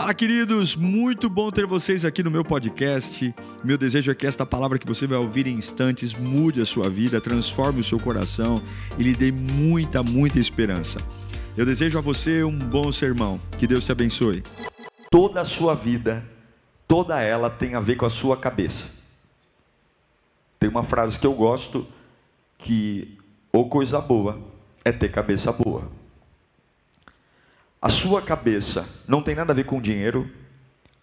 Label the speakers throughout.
Speaker 1: Fala, queridos! Muito bom ter vocês aqui no meu podcast. Meu desejo é que esta palavra que você vai ouvir em instantes mude a sua vida, transforme o seu coração e lhe dê muita, muita esperança. Eu desejo a você um bom sermão. Que Deus te abençoe.
Speaker 2: Toda a sua vida, toda ela tem a ver com a sua cabeça. Tem uma frase que eu gosto que ou coisa boa é ter cabeça boa. A sua cabeça não tem nada a ver com dinheiro,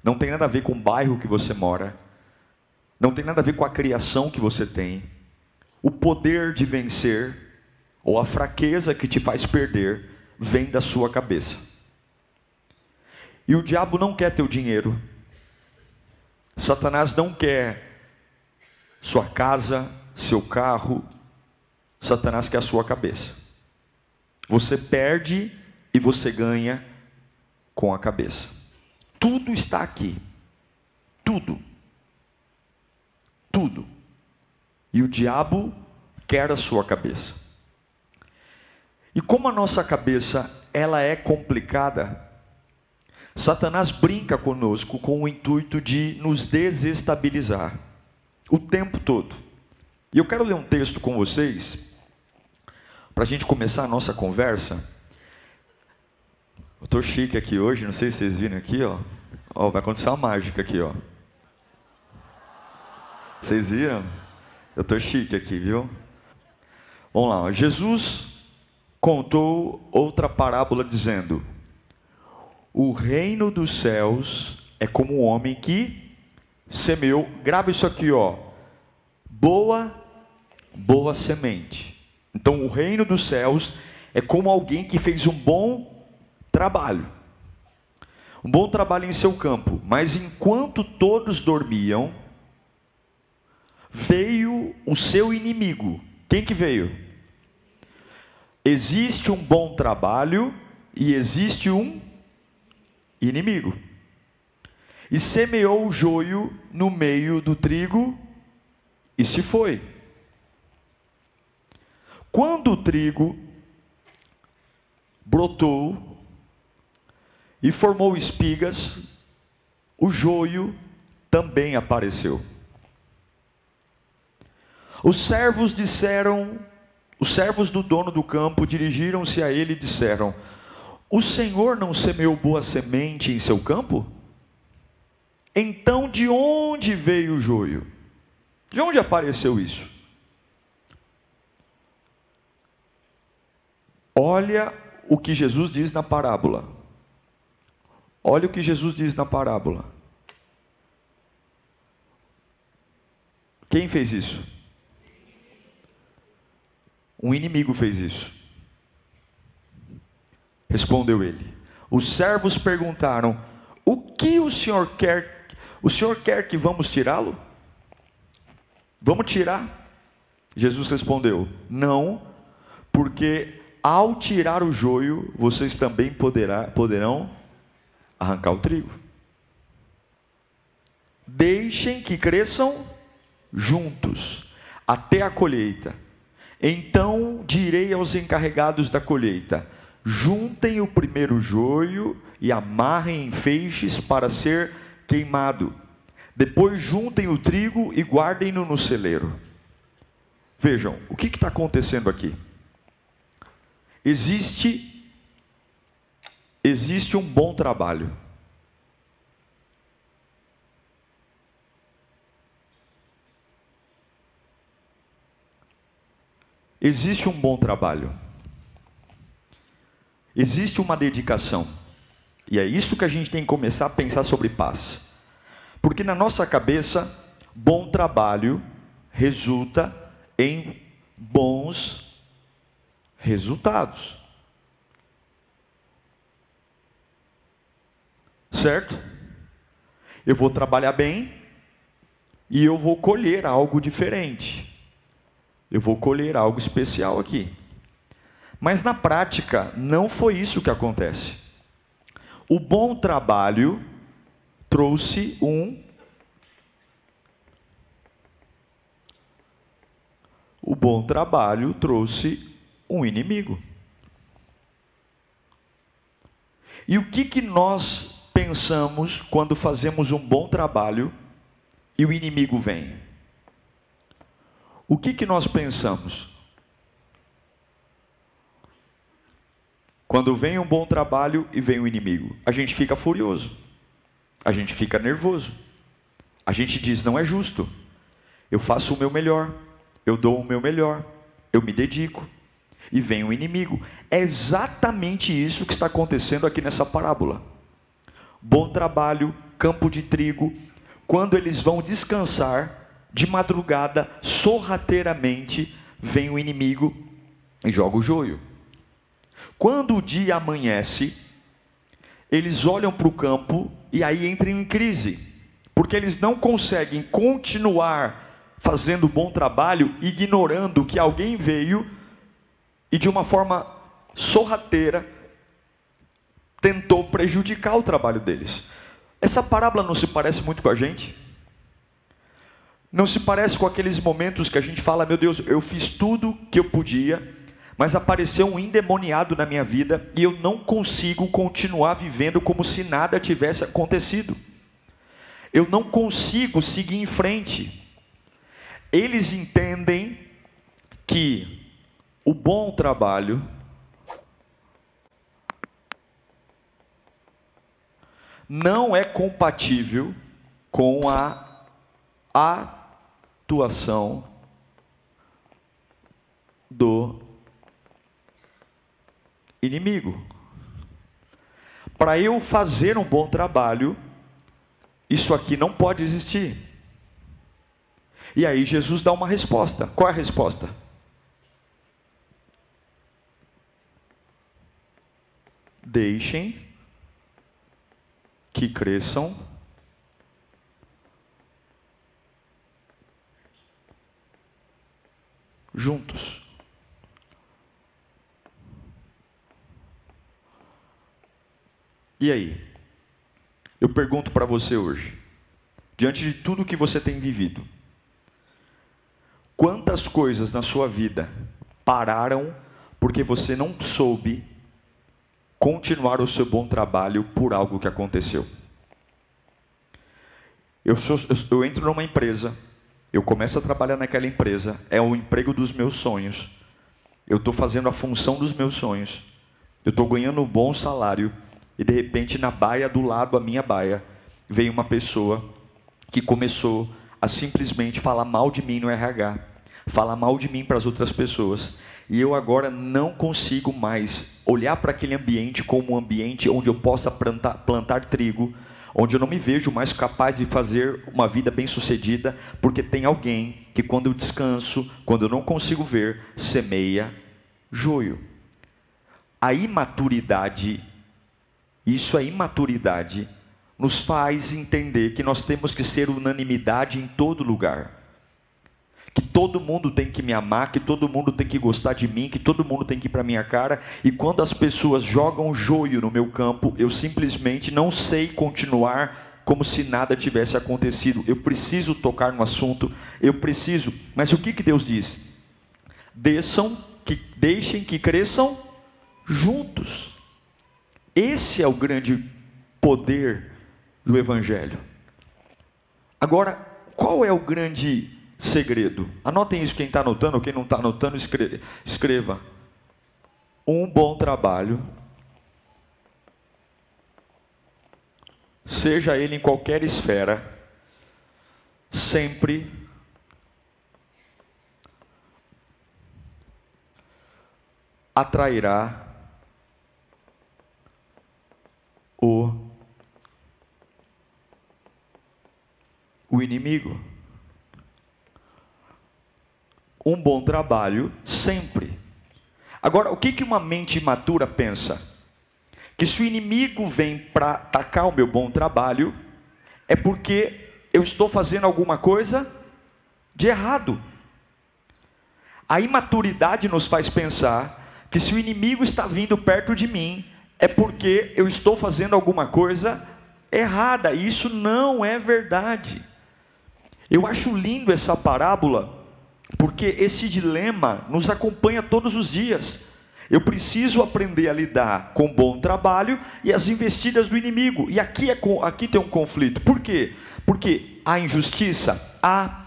Speaker 2: não tem nada a ver com o bairro que você mora, não tem nada a ver com a criação que você tem. O poder de vencer ou a fraqueza que te faz perder vem da sua cabeça. E o diabo não quer teu dinheiro. Satanás não quer sua casa, seu carro. Satanás quer a sua cabeça. Você perde e você ganha com a cabeça. Tudo está aqui. Tudo. Tudo. E o diabo quer a sua cabeça. E como a nossa cabeça ela é complicada, Satanás brinca conosco com o intuito de nos desestabilizar o tempo todo. E eu quero ler um texto com vocês para a gente começar a nossa conversa eu estou chique aqui hoje, não sei se vocês viram aqui, ó. ó. Vai acontecer uma mágica aqui, ó. Vocês viram? Eu estou chique aqui, viu? Vamos lá. Ó. Jesus contou outra parábola dizendo: O reino dos céus é como um homem que semeou. Grava isso aqui, ó. Boa, boa semente. Então, o reino dos céus é como alguém que fez um bom trabalho. Um bom trabalho em seu campo. Mas enquanto todos dormiam, veio o seu inimigo. Quem que veio? Existe um bom trabalho e existe um inimigo. E semeou o joio no meio do trigo e se foi. Quando o trigo brotou, e formou espigas, o joio também apareceu. Os servos disseram, os servos do dono do campo dirigiram-se a ele e disseram: O senhor não semeou boa semente em seu campo? Então de onde veio o joio? De onde apareceu isso? Olha o que Jesus diz na parábola. Olha o que Jesus diz na parábola. Quem fez isso? Um inimigo fez isso. Respondeu ele. Os servos perguntaram: O que o senhor quer? O senhor quer que vamos tirá-lo? Vamos tirar? Jesus respondeu: Não, porque ao tirar o joio, vocês também poderá, poderão arrancar o trigo. Deixem que cresçam juntos até a colheita. Então direi aos encarregados da colheita: juntem o primeiro joio e amarrem em feixes para ser queimado. Depois juntem o trigo e guardem-no no celeiro. Vejam, o que está acontecendo aqui? Existe existe um bom trabalho. Existe um bom trabalho. Existe uma dedicação. E é isso que a gente tem que começar a pensar sobre paz. Porque na nossa cabeça, bom trabalho resulta em bons resultados. Certo? Eu vou trabalhar bem e eu vou colher algo diferente. Eu vou colher algo especial aqui. Mas na prática, não foi isso que acontece. O bom trabalho trouxe um. O bom trabalho trouxe um inimigo. E o que, que nós pensamos quando fazemos um bom trabalho e o inimigo vem? O que, que nós pensamos? Quando vem um bom trabalho e vem o inimigo, a gente fica furioso, a gente fica nervoso, a gente diz: não é justo, eu faço o meu melhor, eu dou o meu melhor, eu me dedico, e vem o inimigo. É exatamente isso que está acontecendo aqui nessa parábola. Bom trabalho, campo de trigo, quando eles vão descansar, de madrugada, sorrateiramente, vem o inimigo e joga o joio. Quando o dia amanhece, eles olham para o campo e aí entram em crise, porque eles não conseguem continuar fazendo bom trabalho, ignorando que alguém veio e de uma forma sorrateira tentou prejudicar o trabalho deles. Essa parábola não se parece muito com a gente? Não se parece com aqueles momentos que a gente fala, meu Deus, eu fiz tudo que eu podia, mas apareceu um endemoniado na minha vida e eu não consigo continuar vivendo como se nada tivesse acontecido. Eu não consigo seguir em frente. Eles entendem que o bom trabalho não é compatível com a atuação do inimigo. Para eu fazer um bom trabalho, isso aqui não pode existir. E aí Jesus dá uma resposta. Qual é a resposta? Deixem que cresçam juntos. E aí? Eu pergunto para você hoje, diante de tudo que você tem vivido, quantas coisas na sua vida pararam porque você não soube continuar o seu bom trabalho por algo que aconteceu? Eu, sou, eu, eu entro numa empresa, eu começo a trabalhar naquela empresa, é o emprego dos meus sonhos, eu estou fazendo a função dos meus sonhos, eu estou ganhando um bom salário, e de repente na baia do lado, a minha baia, veio uma pessoa que começou a simplesmente falar mal de mim no RH, falar mal de mim para as outras pessoas. E eu agora não consigo mais olhar para aquele ambiente como um ambiente onde eu possa plantar, plantar trigo, onde eu não me vejo mais capaz de fazer uma vida bem-sucedida, porque tem alguém que quando eu descanso, quando eu não consigo ver, semeia joio. A imaturidade isso é imaturidade. Nos faz entender que nós temos que ser unanimidade em todo lugar. Que todo mundo tem que me amar, que todo mundo tem que gostar de mim, que todo mundo tem que ir para minha cara. E quando as pessoas jogam joio no meu campo, eu simplesmente não sei continuar como se nada tivesse acontecido. Eu preciso tocar no assunto, eu preciso. Mas o que, que Deus diz? Desçam, que deixem que cresçam juntos. Esse é o grande poder do Evangelho. Agora, qual é o grande segredo? Anotem isso, quem está anotando, quem não está anotando, escreva. Um bom trabalho, seja ele em qualquer esfera, sempre atrairá o, o inimigo. Um bom trabalho sempre. Agora, o que, que uma mente imatura pensa? Que se o inimigo vem para atacar o meu bom trabalho, é porque eu estou fazendo alguma coisa de errado. A imaturidade nos faz pensar que se o inimigo está vindo perto de mim, é porque eu estou fazendo alguma coisa errada. E isso não é verdade. Eu acho lindo essa parábola, porque esse dilema nos acompanha todos os dias. Eu preciso aprender a lidar com bom trabalho e as investidas do inimigo. E aqui, é, aqui tem um conflito. Por quê? Porque há injustiça, há,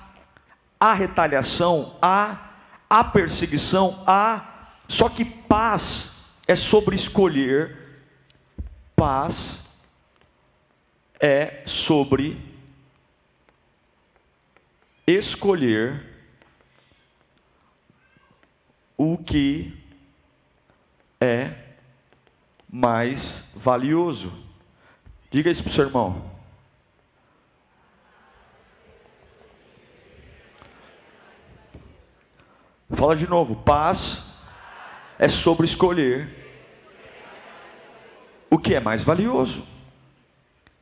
Speaker 2: há retaliação, há, há perseguição, há. Só que paz é sobre escolher, paz é sobre escolher o que é mais valioso. Diga isso para o seu irmão. Fala de novo. Paz é sobre escolher o que é mais valioso.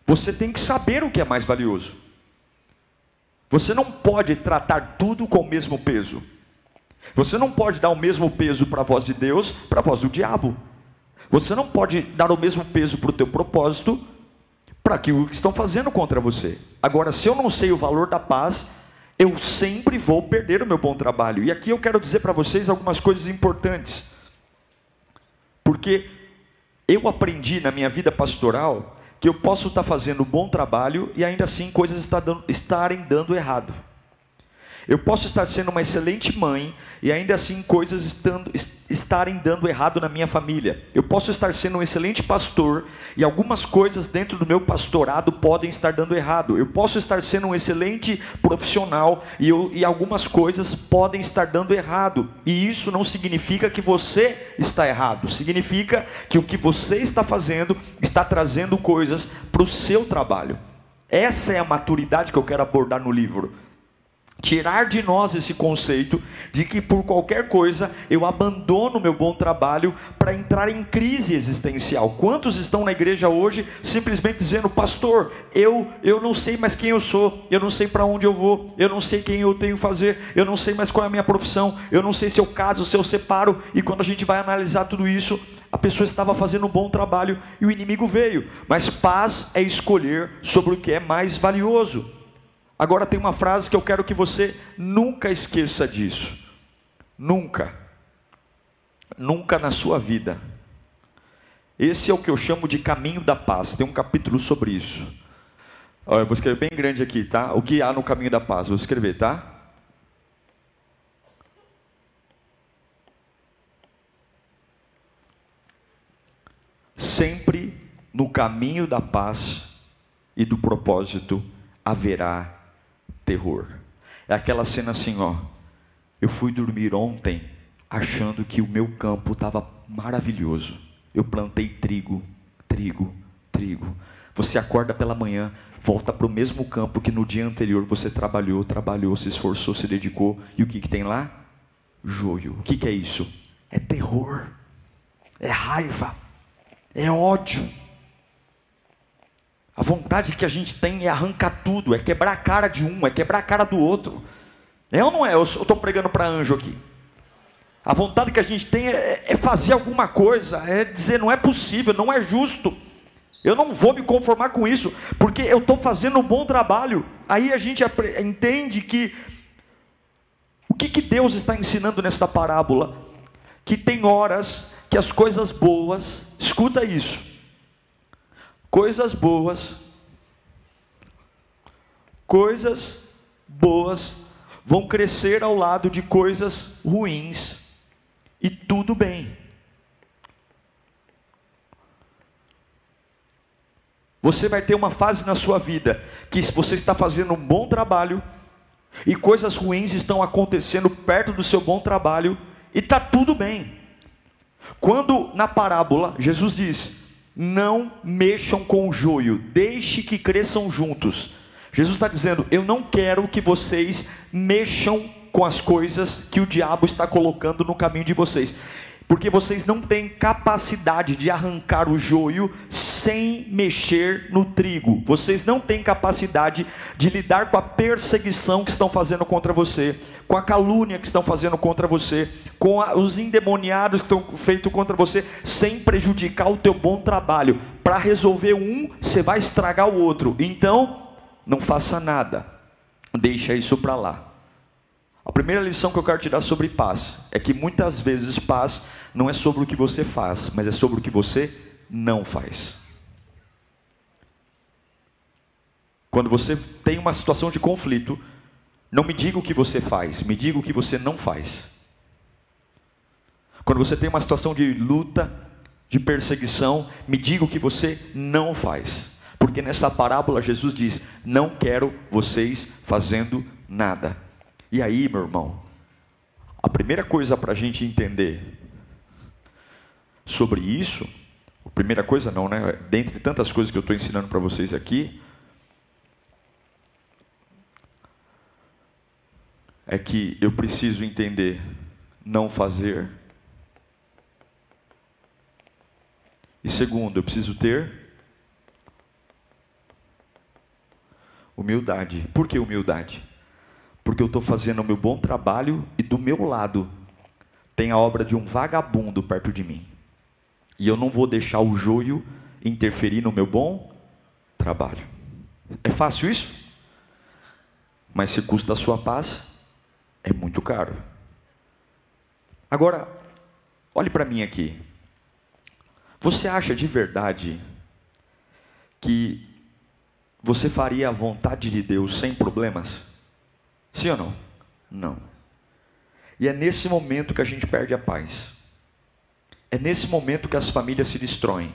Speaker 2: Você tem que saber o que é mais valioso. Você não pode tratar tudo com o mesmo peso. Você não pode dar o mesmo peso para a voz de Deus, para a voz do diabo. Você não pode dar o mesmo peso para o teu propósito, para aquilo que estão fazendo contra você. Agora, se eu não sei o valor da paz, eu sempre vou perder o meu bom trabalho. E aqui eu quero dizer para vocês algumas coisas importantes. Porque eu aprendi na minha vida pastoral que eu posso estar fazendo bom trabalho e ainda assim coisas estarem dando errado. Eu posso estar sendo uma excelente mãe e ainda assim coisas estando, estarem dando errado na minha família. Eu posso estar sendo um excelente pastor e algumas coisas dentro do meu pastorado podem estar dando errado. Eu posso estar sendo um excelente profissional e, eu, e algumas coisas podem estar dando errado. E isso não significa que você está errado. Significa que o que você está fazendo está trazendo coisas para o seu trabalho. Essa é a maturidade que eu quero abordar no livro tirar de nós esse conceito de que por qualquer coisa eu abandono meu bom trabalho para entrar em crise existencial. Quantos estão na igreja hoje simplesmente dizendo: "Pastor, eu eu não sei mais quem eu sou, eu não sei para onde eu vou, eu não sei quem eu tenho que fazer, eu não sei mais qual é a minha profissão, eu não sei se eu caso, se eu separo". E quando a gente vai analisar tudo isso, a pessoa estava fazendo um bom trabalho e o inimigo veio. Mas paz é escolher sobre o que é mais valioso. Agora tem uma frase que eu quero que você nunca esqueça disso. Nunca. Nunca na sua vida. Esse é o que eu chamo de caminho da paz. Tem um capítulo sobre isso. Olha, eu vou escrever bem grande aqui, tá? O que há no caminho da paz? Vou escrever, tá? Sempre no caminho da paz e do propósito haverá terror. É aquela cena assim, ó. Eu fui dormir ontem achando que o meu campo estava maravilhoso. Eu plantei trigo, trigo, trigo. Você acorda pela manhã, volta para o mesmo campo que no dia anterior você trabalhou, trabalhou, se esforçou, se dedicou. E o que, que tem lá? Joio. O que, que é isso? É terror, é raiva, é ódio. A vontade que a gente tem é arrancar tudo, é quebrar a cara de um, é quebrar a cara do outro. É ou não é? Eu estou pregando para anjo aqui. A vontade que a gente tem é, é fazer alguma coisa, é dizer não é possível, não é justo. Eu não vou me conformar com isso, porque eu estou fazendo um bom trabalho. Aí a gente entende que o que, que Deus está ensinando nessa parábola? Que tem horas que as coisas boas, escuta isso, coisas boas, coisas boas vão crescer ao lado de coisas ruins, e tudo bem. Você vai ter uma fase na sua vida que você está fazendo um bom trabalho e coisas ruins estão acontecendo perto do seu bom trabalho e está tudo bem. Quando na parábola Jesus diz: não mexam com o joio, deixe que cresçam juntos. Jesus está dizendo: Eu não quero que vocês mexam com as coisas que o diabo está colocando no caminho de vocês porque vocês não têm capacidade de arrancar o joio sem mexer no trigo. Vocês não têm capacidade de lidar com a perseguição que estão fazendo contra você, com a calúnia que estão fazendo contra você, com a, os endemoniados que estão feitos contra você, sem prejudicar o teu bom trabalho. Para resolver um, você vai estragar o outro. Então, não faça nada. Deixa isso para lá. A primeira lição que eu quero te dar sobre paz é que muitas vezes paz não é sobre o que você faz, mas é sobre o que você não faz. Quando você tem uma situação de conflito, não me diga o que você faz, me diga o que você não faz. Quando você tem uma situação de luta, de perseguição, me diga o que você não faz. Porque nessa parábola Jesus diz: Não quero vocês fazendo nada. E aí, meu irmão, a primeira coisa para a gente entender sobre isso, a primeira coisa não, né? Dentre tantas coisas que eu estou ensinando para vocês aqui, é que eu preciso entender não fazer. E segundo, eu preciso ter humildade. Por que humildade? Porque eu estou fazendo o meu bom trabalho e do meu lado tem a obra de um vagabundo perto de mim. E eu não vou deixar o joio interferir no meu bom trabalho. É fácil isso? Mas se custa a sua paz, é muito caro. Agora, olhe para mim aqui. Você acha de verdade que você faria a vontade de Deus sem problemas? Sim ou não? Não. E é nesse momento que a gente perde a paz. É nesse momento que as famílias se destroem.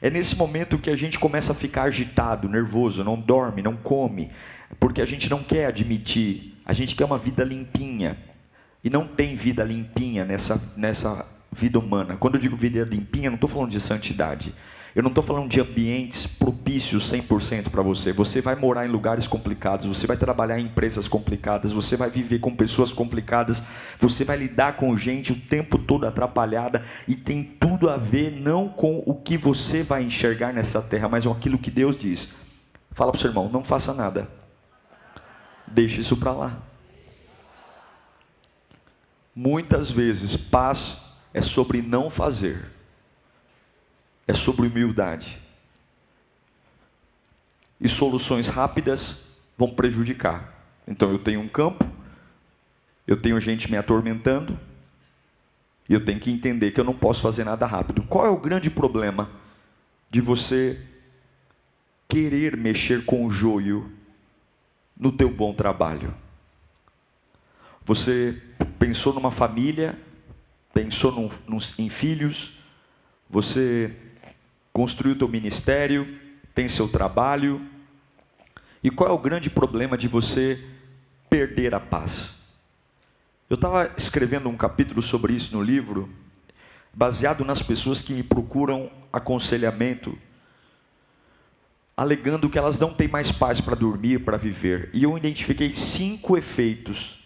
Speaker 2: É nesse momento que a gente começa a ficar agitado, nervoso, não dorme, não come, porque a gente não quer admitir, a gente quer uma vida limpinha. E não tem vida limpinha nessa, nessa vida humana. Quando eu digo vida limpinha, não estou falando de santidade. Eu não estou falando de ambientes propícios 100% para você. Você vai morar em lugares complicados, você vai trabalhar em empresas complicadas, você vai viver com pessoas complicadas, você vai lidar com gente o tempo todo atrapalhada e tem tudo a ver não com o que você vai enxergar nessa terra, mas com aquilo que Deus diz. Fala para o seu irmão, não faça nada. Deixe isso para lá. Muitas vezes, paz é sobre não fazer é sobre humildade. E soluções rápidas vão prejudicar. Então eu tenho um campo, eu tenho gente me atormentando, e eu tenho que entender que eu não posso fazer nada rápido. Qual é o grande problema de você querer mexer com o joio no teu bom trabalho? Você pensou numa família, pensou num, num, em filhos, você construiu teu ministério, tem seu trabalho. E qual é o grande problema de você perder a paz? Eu estava escrevendo um capítulo sobre isso no livro, baseado nas pessoas que me procuram aconselhamento, alegando que elas não têm mais paz para dormir, para viver. E eu identifiquei cinco efeitos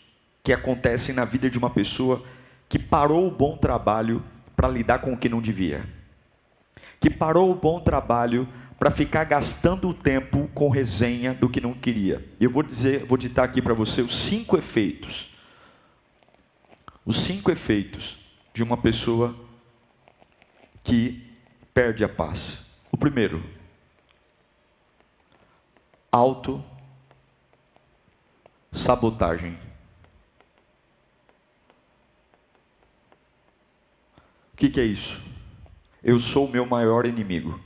Speaker 2: que acontecem na vida de uma pessoa que parou o bom trabalho para lidar com o que não devia que parou o bom trabalho para ficar gastando o tempo com resenha do que não queria. Eu vou dizer, vou ditar aqui para você os cinco efeitos. Os cinco efeitos de uma pessoa que perde a paz. O primeiro, auto sabotagem. O que, que é isso? Eu sou o meu maior inimigo.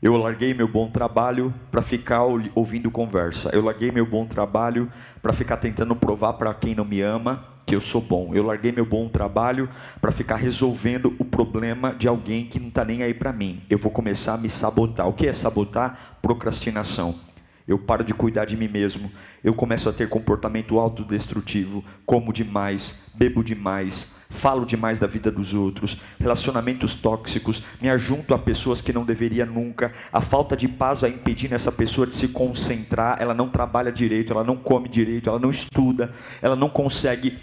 Speaker 2: Eu larguei meu bom trabalho para ficar ouvindo conversa. Eu larguei meu bom trabalho para ficar tentando provar para quem não me ama que eu sou bom. Eu larguei meu bom trabalho para ficar resolvendo o problema de alguém que não está nem aí para mim. Eu vou começar a me sabotar. O que é sabotar? Procrastinação. Eu paro de cuidar de mim mesmo. Eu começo a ter comportamento autodestrutivo, como demais, bebo demais, falo demais da vida dos outros, relacionamentos tóxicos, me ajunto a pessoas que não deveria nunca, a falta de paz vai impedindo essa pessoa de se concentrar, ela não trabalha direito, ela não come direito, ela não estuda, ela não consegue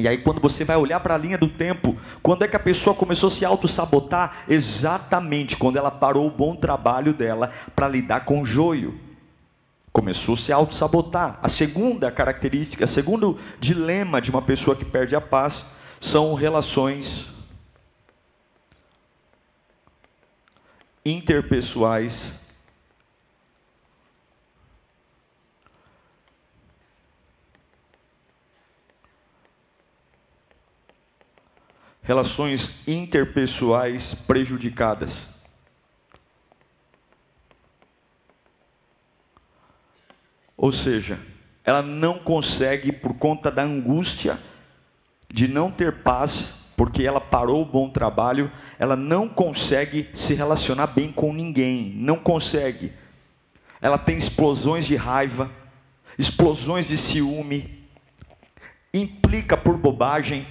Speaker 2: e aí, quando você vai olhar para a linha do tempo, quando é que a pessoa começou a se auto-sabotar? Exatamente quando ela parou o bom trabalho dela para lidar com o joio. Começou a se auto-sabotar. A segunda característica, o segundo dilema de uma pessoa que perde a paz são relações interpessoais relações interpessoais prejudicadas. Ou seja, ela não consegue, por conta da angústia de não ter paz, porque ela parou o bom trabalho, ela não consegue se relacionar bem com ninguém, não consegue. Ela tem explosões de raiva, explosões de ciúme, implica por bobagem,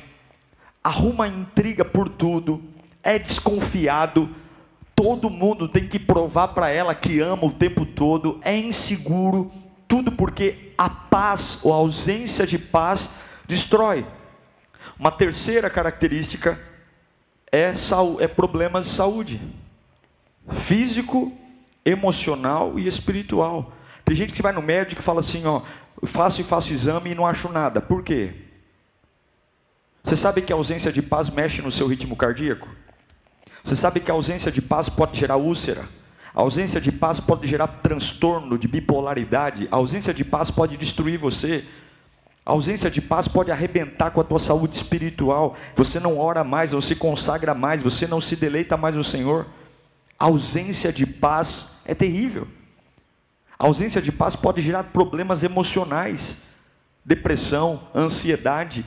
Speaker 2: arruma intriga por tudo, é desconfiado, todo mundo tem que provar para ela que ama o tempo todo, é inseguro, tudo porque a paz ou a ausência de paz destrói. Uma terceira característica é, é problemas de saúde, físico, emocional e espiritual. Tem gente que vai no médico e fala assim, ó, faço e faço exame e não acho nada. Por quê? Você sabe que a ausência de paz mexe no seu ritmo cardíaco? Você sabe que a ausência de paz pode gerar úlcera? A ausência de paz pode gerar transtorno de bipolaridade. A ausência de paz pode destruir você. A ausência de paz pode arrebentar com a tua saúde espiritual. Você não ora mais, não se consagra mais, você não se deleita mais no Senhor. A ausência de paz é terrível. A ausência de paz pode gerar problemas emocionais, depressão, ansiedade.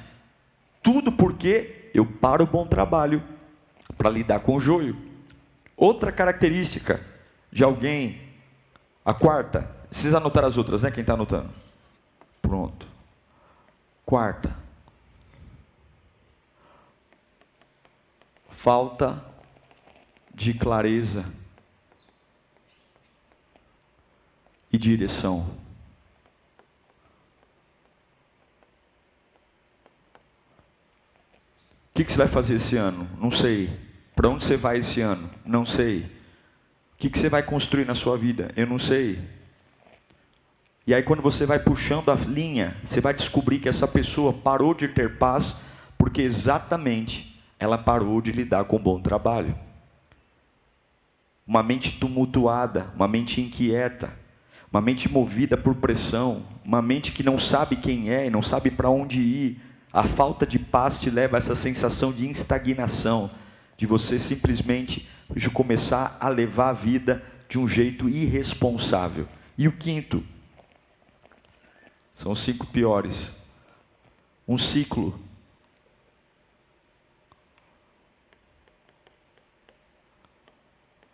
Speaker 2: Tudo porque eu paro o bom trabalho para lidar com o joio. Outra característica de alguém. A quarta, precisa anotar as outras, né? Quem está anotando? Pronto. Quarta. Falta de clareza e direção. O que, que, você vai fazer esse ano? Não sei. Para onde você vai esse ano? Não sei que, que você vai construir na sua vida? Eu não sei. E aí, quando você vai puxando a linha, você vai descobrir que essa pessoa parou de ter paz, porque exatamente ela parou de lidar com bom trabalho. Uma mente tumultuada, uma mente inquieta, uma mente movida por pressão, uma mente que não sabe quem é e não sabe para onde ir. A falta de paz te leva a essa sensação de estagnação, de você simplesmente começar a levar a vida de um jeito irresponsável. E o quinto, são cinco piores. Um ciclo.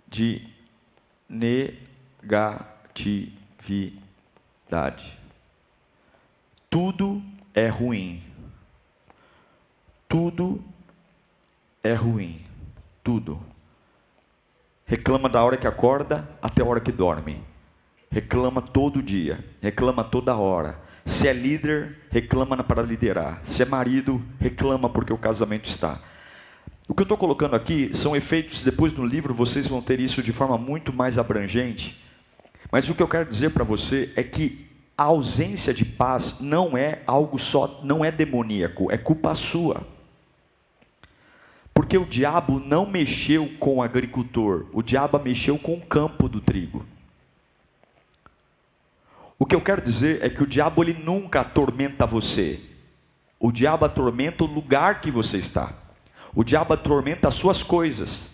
Speaker 2: De negatividade. Tudo é ruim. Tudo é ruim. Tudo. Reclama da hora que acorda até a hora que dorme. Reclama todo dia, reclama toda hora. Se é líder, reclama para liderar. Se é marido, reclama porque o casamento está. O que eu estou colocando aqui são efeitos, depois no livro vocês vão ter isso de forma muito mais abrangente. Mas o que eu quero dizer para você é que a ausência de paz não é algo só, não é demoníaco, é culpa sua. Porque o diabo não mexeu com o agricultor, o diabo mexeu com o campo do trigo. O que eu quero dizer é que o diabo ele nunca atormenta você. O diabo atormenta o lugar que você está. O diabo atormenta as suas coisas.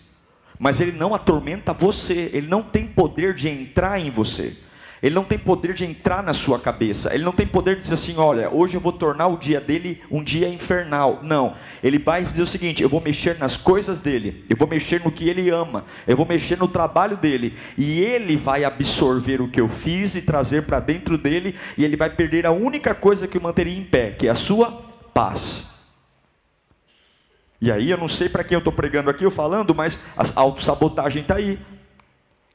Speaker 2: Mas ele não atormenta você, ele não tem poder de entrar em você. Ele não tem poder de entrar na sua cabeça. Ele não tem poder de dizer assim: olha, hoje eu vou tornar o dia dele um dia infernal. Não. Ele vai dizer o seguinte: eu vou mexer nas coisas dele, eu vou mexer no que ele ama, eu vou mexer no trabalho dele. E ele vai absorver o que eu fiz e trazer para dentro dele. E ele vai perder a única coisa que o manteria em pé, que é a sua paz. E aí eu não sei para quem eu estou pregando aqui, eu falando, mas a autossabotagem está aí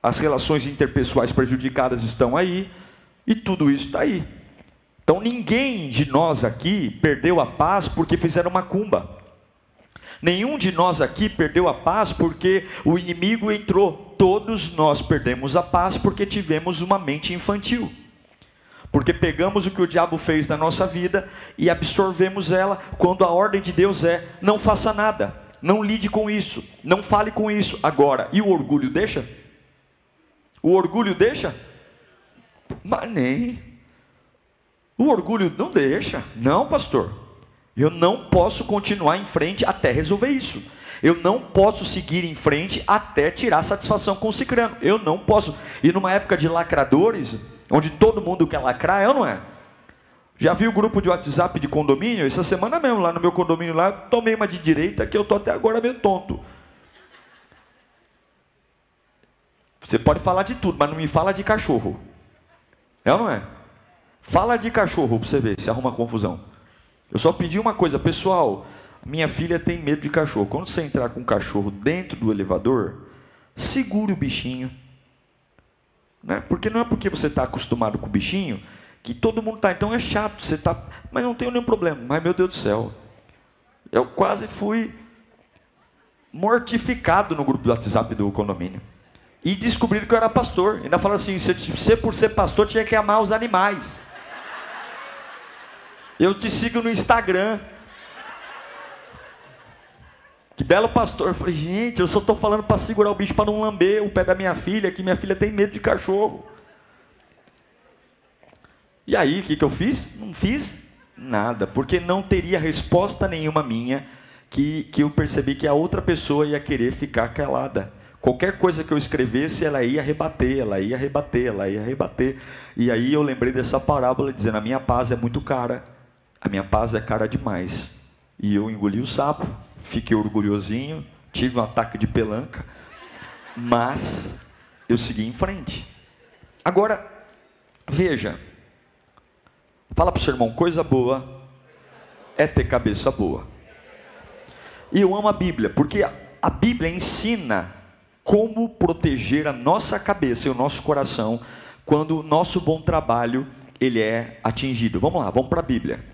Speaker 2: as relações interpessoais prejudicadas estão aí, e tudo isso está aí. Então ninguém de nós aqui perdeu a paz porque fizeram macumba. Nenhum de nós aqui perdeu a paz porque o inimigo entrou. Todos nós perdemos a paz porque tivemos uma mente infantil. Porque pegamos o que o diabo fez na nossa vida e absorvemos ela, quando a ordem de Deus é: não faça nada, não lide com isso, não fale com isso. Agora, e o orgulho deixa? O orgulho deixa? Mas nem. O orgulho não deixa. Não, pastor. Eu não posso continuar em frente até resolver isso. Eu não posso seguir em frente até tirar satisfação com o cicrano. Eu não posso. E numa época de lacradores, onde todo mundo quer lacrar, é ou não é? Já vi o grupo de WhatsApp de condomínio? Essa semana mesmo, lá no meu condomínio, lá, tomei uma de direita que eu tô até agora meio tonto. Você pode falar de tudo, mas não me fala de cachorro. É ou não é? Fala de cachorro para você ver se arruma confusão. Eu só pedi uma coisa, pessoal. Minha filha tem medo de cachorro. Quando você entrar com um cachorro dentro do elevador, segure o bichinho. Né? Porque não é porque você está acostumado com o bichinho que todo mundo está. Então é chato. Você tá, mas não tem nenhum problema. Mas meu Deus do céu, eu quase fui mortificado no grupo do WhatsApp do condomínio. E descobriram que eu era pastor. Ainda falaram assim: você por ser pastor tinha que amar os animais. Eu te sigo no Instagram. Que belo pastor. Eu falei, gente, eu só estou falando para segurar o bicho para não lamber o pé da minha filha, que minha filha tem medo de cachorro. E aí, o que, que eu fiz? Não fiz nada, porque não teria resposta nenhuma minha que, que eu percebi que a outra pessoa ia querer ficar calada. Qualquer coisa que eu escrevesse, ela ia rebater, ela ia rebater, ela ia rebater. E aí eu lembrei dessa parábola dizendo: a minha paz é muito cara, a minha paz é cara demais. E eu engoli o sapo fiquei orgulhosinho, tive um ataque de pelanca, mas eu segui em frente. Agora, veja, fala para o seu irmão, coisa boa é ter cabeça boa. E eu amo a Bíblia, porque a Bíblia ensina como proteger a nossa cabeça e o nosso coração quando o nosso bom trabalho ele é atingido. Vamos lá, vamos para a Bíblia.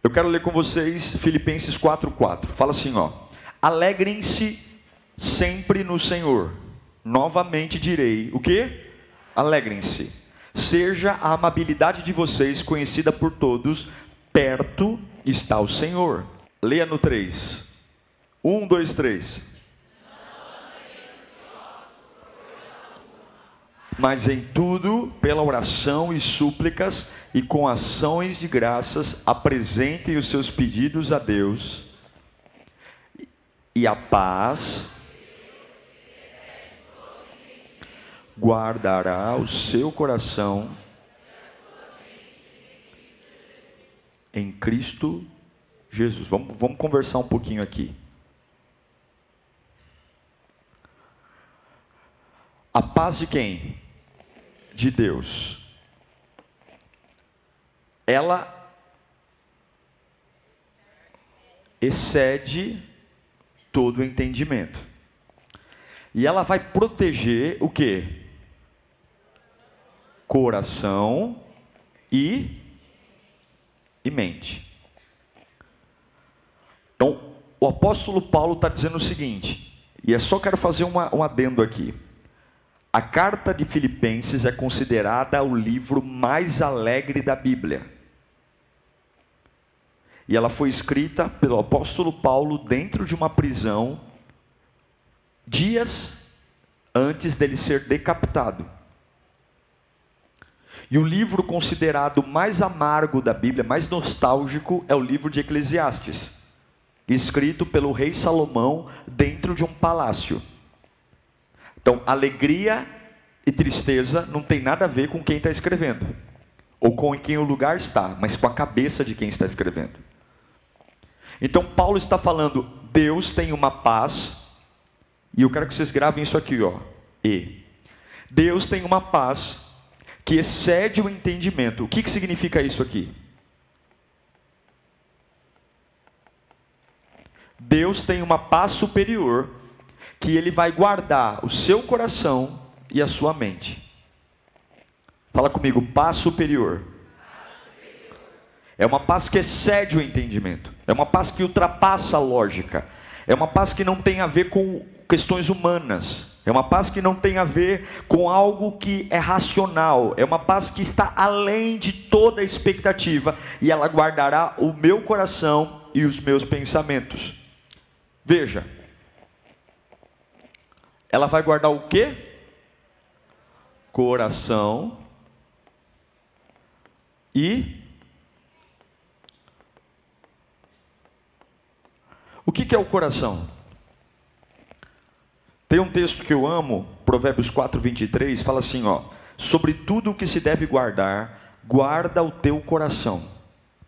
Speaker 2: Eu quero ler com vocês Filipenses 4:4. Fala assim, ó: Alegrem-se sempre no Senhor. Novamente direi, o que? Alegrem-se. Seja a amabilidade de vocês conhecida por todos, perto está o Senhor. Leia no 3. 1, 2, 3. mas em tudo, pela oração e súplicas e com ações de graças, apresentem os seus pedidos a Deus, e a paz guardará o seu coração em Cristo Jesus. Vamos, vamos conversar um pouquinho aqui. A paz de quem? de Deus, ela excede todo o entendimento. E ela vai proteger o que? Coração e, e mente. Então, o apóstolo Paulo está dizendo o seguinte, e é só quero fazer uma, um adendo aqui. A carta de Filipenses é considerada o livro mais alegre da Bíblia. E ela foi escrita pelo apóstolo Paulo dentro de uma prisão, dias antes dele ser decapitado. E o livro considerado mais amargo da Bíblia, mais nostálgico, é o livro de Eclesiastes, escrito pelo rei Salomão dentro de um palácio. Então, alegria e tristeza não tem nada a ver com quem está escrevendo, ou com quem o lugar está, mas com a cabeça de quem está escrevendo. Então, Paulo está falando: Deus tem uma paz, e eu quero que vocês gravem isso aqui, ó. E Deus tem uma paz que excede o entendimento. O que, que significa isso aqui? Deus tem uma paz superior que ele vai guardar o seu coração e a sua mente. Fala comigo, paz superior. É uma paz que excede o entendimento. É uma paz que ultrapassa a lógica. É uma paz que não tem a ver com questões humanas. É uma paz que não tem a ver com algo que é racional. É uma paz que está além de toda expectativa. E ela guardará o meu coração e os meus pensamentos. Veja, ela vai guardar o quê? Coração e o que, que é o coração? Tem um texto que eu amo, Provérbios 4, 23, fala assim: ó, sobre tudo o que se deve guardar, guarda o teu coração,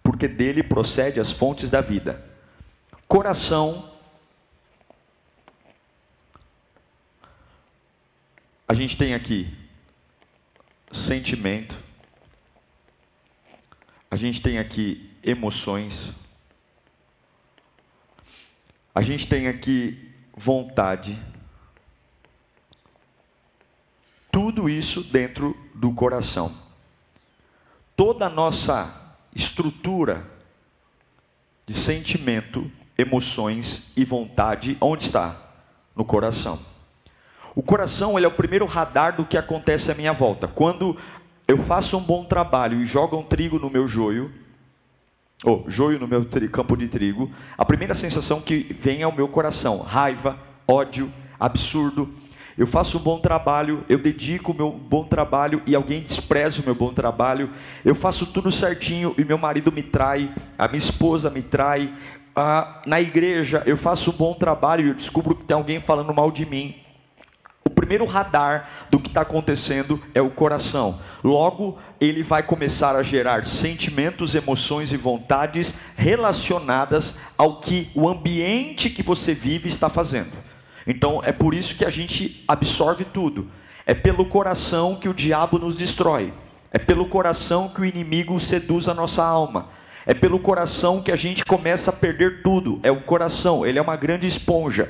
Speaker 2: porque dele procede as fontes da vida. Coração, a gente tem aqui sentimento, a gente tem aqui emoções, a gente tem aqui vontade, tudo isso dentro do coração. Toda a nossa estrutura de sentimento, emoções e vontade, onde está? No coração. O coração ele é o primeiro radar do que acontece à minha volta. Quando eu faço um bom trabalho e jogo um trigo no meu joio, ou joio no meu campo de trigo, a primeira sensação que vem é o meu coração: raiva, ódio, absurdo, eu faço um bom trabalho, eu dedico o meu bom trabalho e alguém despreza o meu bom trabalho. Eu faço tudo certinho e meu marido me trai, a minha esposa me trai. Ah, na igreja eu faço um bom trabalho e eu descubro que tem alguém falando mal de mim. Primeiro radar do que está acontecendo é o coração. Logo, ele vai começar a gerar sentimentos, emoções e vontades relacionadas ao que o ambiente que você vive está fazendo. Então é por isso que a gente absorve tudo. É pelo coração que o diabo nos destrói. É pelo coração que o inimigo seduz a nossa alma. É pelo coração que a gente começa a perder tudo. É o coração, ele é uma grande esponja.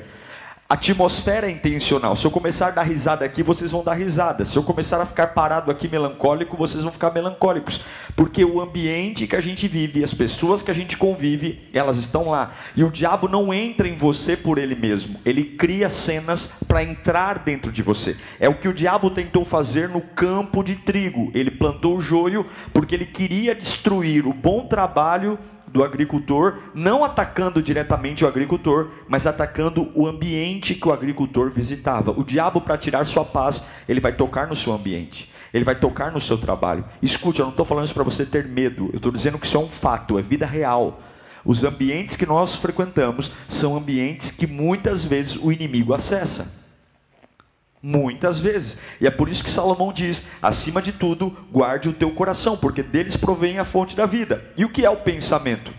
Speaker 2: Atmosfera é intencional. Se eu começar a dar risada aqui, vocês vão dar risada. Se eu começar a ficar parado aqui melancólico, vocês vão ficar melancólicos. Porque o ambiente que a gente vive, as pessoas que a gente convive, elas estão lá. E o diabo não entra em você por ele mesmo. Ele cria cenas para entrar dentro de você. É o que o diabo tentou fazer no campo de trigo. Ele plantou o joio porque ele queria destruir o bom trabalho do agricultor, não atacando diretamente o agricultor, mas atacando o ambiente que o agricultor visitava. O diabo, para tirar sua paz, ele vai tocar no seu ambiente, ele vai tocar no seu trabalho. Escute, eu não estou falando isso para você ter medo, eu estou dizendo que isso é um fato, é vida real. Os ambientes que nós frequentamos são ambientes que muitas vezes o inimigo acessa. Muitas vezes. E é por isso que Salomão diz: acima de tudo, guarde o teu coração, porque deles provém a fonte da vida. E o que é o pensamento?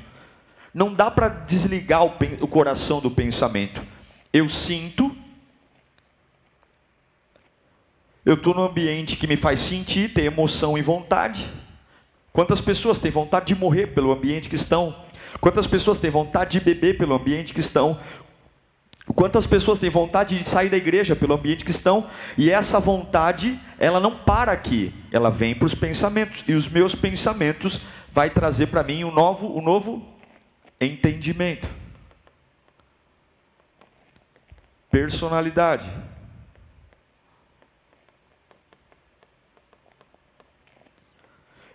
Speaker 2: Não dá para desligar o, o coração do pensamento. Eu sinto, eu estou num ambiente que me faz sentir, ter emoção e vontade. Quantas pessoas têm vontade de morrer pelo ambiente que estão? Quantas pessoas têm vontade de beber pelo ambiente que estão? Quantas pessoas têm vontade de sair da igreja pelo ambiente que estão, e essa vontade, ela não para aqui, ela vem para os pensamentos, e os meus pensamentos vai trazer para mim um novo, um novo entendimento. Personalidade.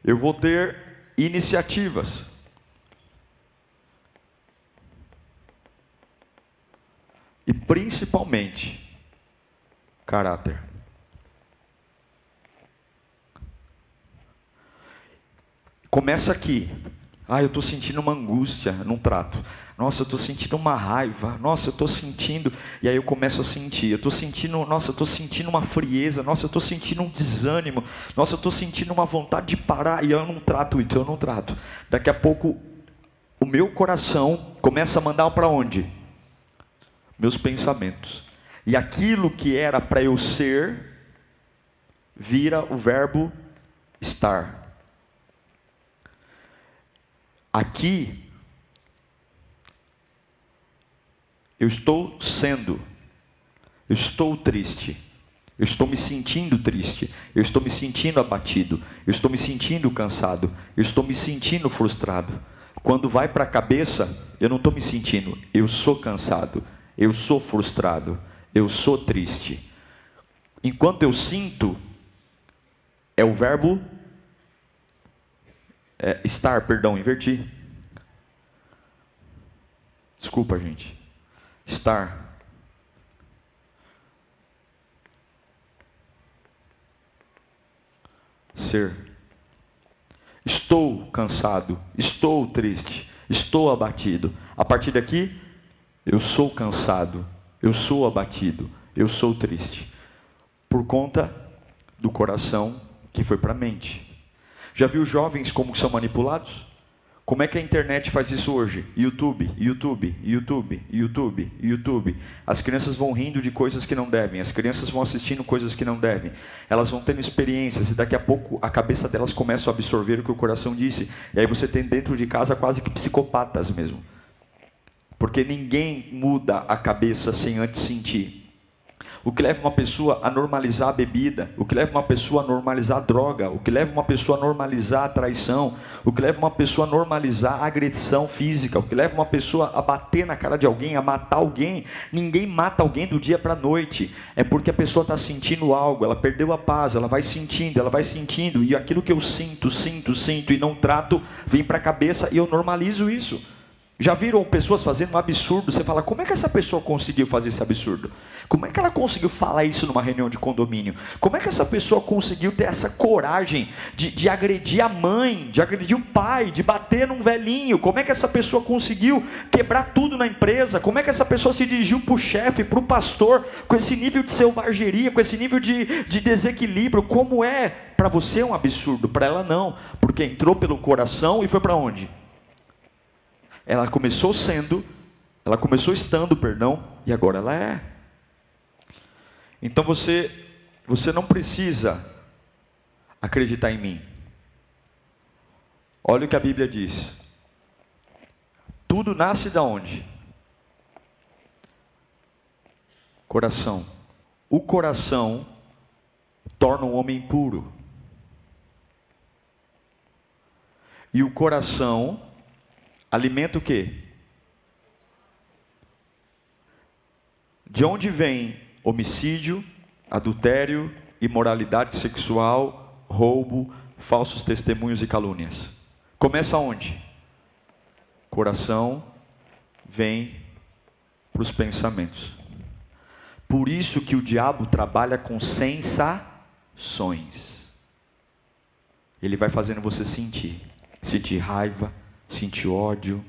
Speaker 2: Eu vou ter iniciativas. E principalmente caráter. Começa aqui. Ah, eu estou sentindo uma angústia num trato. Nossa, eu estou sentindo uma raiva. Nossa, eu estou sentindo. E aí eu começo a sentir. Eu estou sentindo. Nossa, eu estou sentindo uma frieza. Nossa, eu estou sentindo um desânimo. Nossa, eu estou sentindo uma vontade de parar. E eu não trato isso, eu não trato. Daqui a pouco, o meu coração começa a mandar para onde? Meus pensamentos. E aquilo que era para eu ser, vira o verbo estar. Aqui, eu estou sendo, eu estou triste, eu estou me sentindo triste, eu estou me sentindo abatido, eu estou me sentindo cansado, eu estou me sentindo frustrado. Quando vai para a cabeça, eu não estou me sentindo, eu sou cansado, eu sou frustrado, eu sou triste. Enquanto eu sinto, é o verbo é, estar, perdão, inverti. Desculpa, gente. Estar. Ser. estou cansado, estou triste, estou abatido. A partir daqui, eu sou cansado, eu sou abatido, eu sou triste. Por conta do coração que foi para a mente. Já viu jovens como são manipulados? Como é que a internet faz isso hoje? YouTube, YouTube, YouTube, YouTube, YouTube. As crianças vão rindo de coisas que não devem, as crianças vão assistindo coisas que não devem. Elas vão tendo experiências e daqui a pouco a cabeça delas começa a absorver o que o coração disse. E aí você tem dentro de casa quase que psicopatas mesmo. Porque ninguém muda a cabeça sem antes sentir o que leva uma pessoa a normalizar a bebida, o que leva uma pessoa a normalizar a droga, o que leva uma pessoa a normalizar a traição, o que leva uma pessoa a normalizar a agressão física, o que leva uma pessoa a bater na cara de alguém, a matar alguém. Ninguém mata alguém do dia para a noite, é porque a pessoa está sentindo algo, ela perdeu a paz, ela vai sentindo, ela vai sentindo, e aquilo que eu sinto, sinto, sinto e não trato, vem para a cabeça e eu normalizo isso. Já viram pessoas fazendo um absurdo? Você fala, como é que essa pessoa conseguiu fazer esse absurdo? Como é que ela conseguiu falar isso numa reunião de condomínio? Como é que essa pessoa conseguiu ter essa coragem de, de agredir a mãe, de agredir o pai, de bater num velhinho? Como é que essa pessoa conseguiu quebrar tudo na empresa? Como é que essa pessoa se dirigiu para o chefe, para o pastor, com esse nível de selvageria, com esse nível de, de desequilíbrio? Como é? Para você é um absurdo, para ela não, porque entrou pelo coração e foi para onde? Ela começou sendo, ela começou estando, perdão, e agora ela é. Então você, você não precisa acreditar em mim. Olha o que a Bíblia diz. Tudo nasce da onde? Coração. O coração torna um homem puro. E o coração Alimenta o quê? De onde vem homicídio, adultério, imoralidade sexual, roubo, falsos testemunhos e calúnias? Começa onde? Coração vem para os pensamentos. Por isso que o diabo trabalha com sensações. Ele vai fazendo você sentir, sentir raiva, sentir ódio.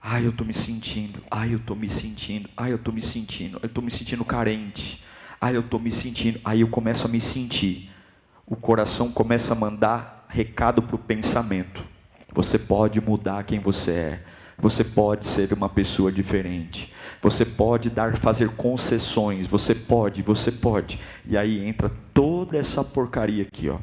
Speaker 2: Ai, eu estou me sentindo. Ai, eu estou me sentindo. Ai, eu estou me sentindo. Eu estou me sentindo carente. Ai, eu estou me sentindo. Aí eu começo a me sentir. O coração começa a mandar recado para o pensamento. Você pode mudar quem você é. Você pode ser uma pessoa diferente. Você pode dar, fazer concessões. Você pode, você pode. E aí entra toda essa porcaria aqui, ó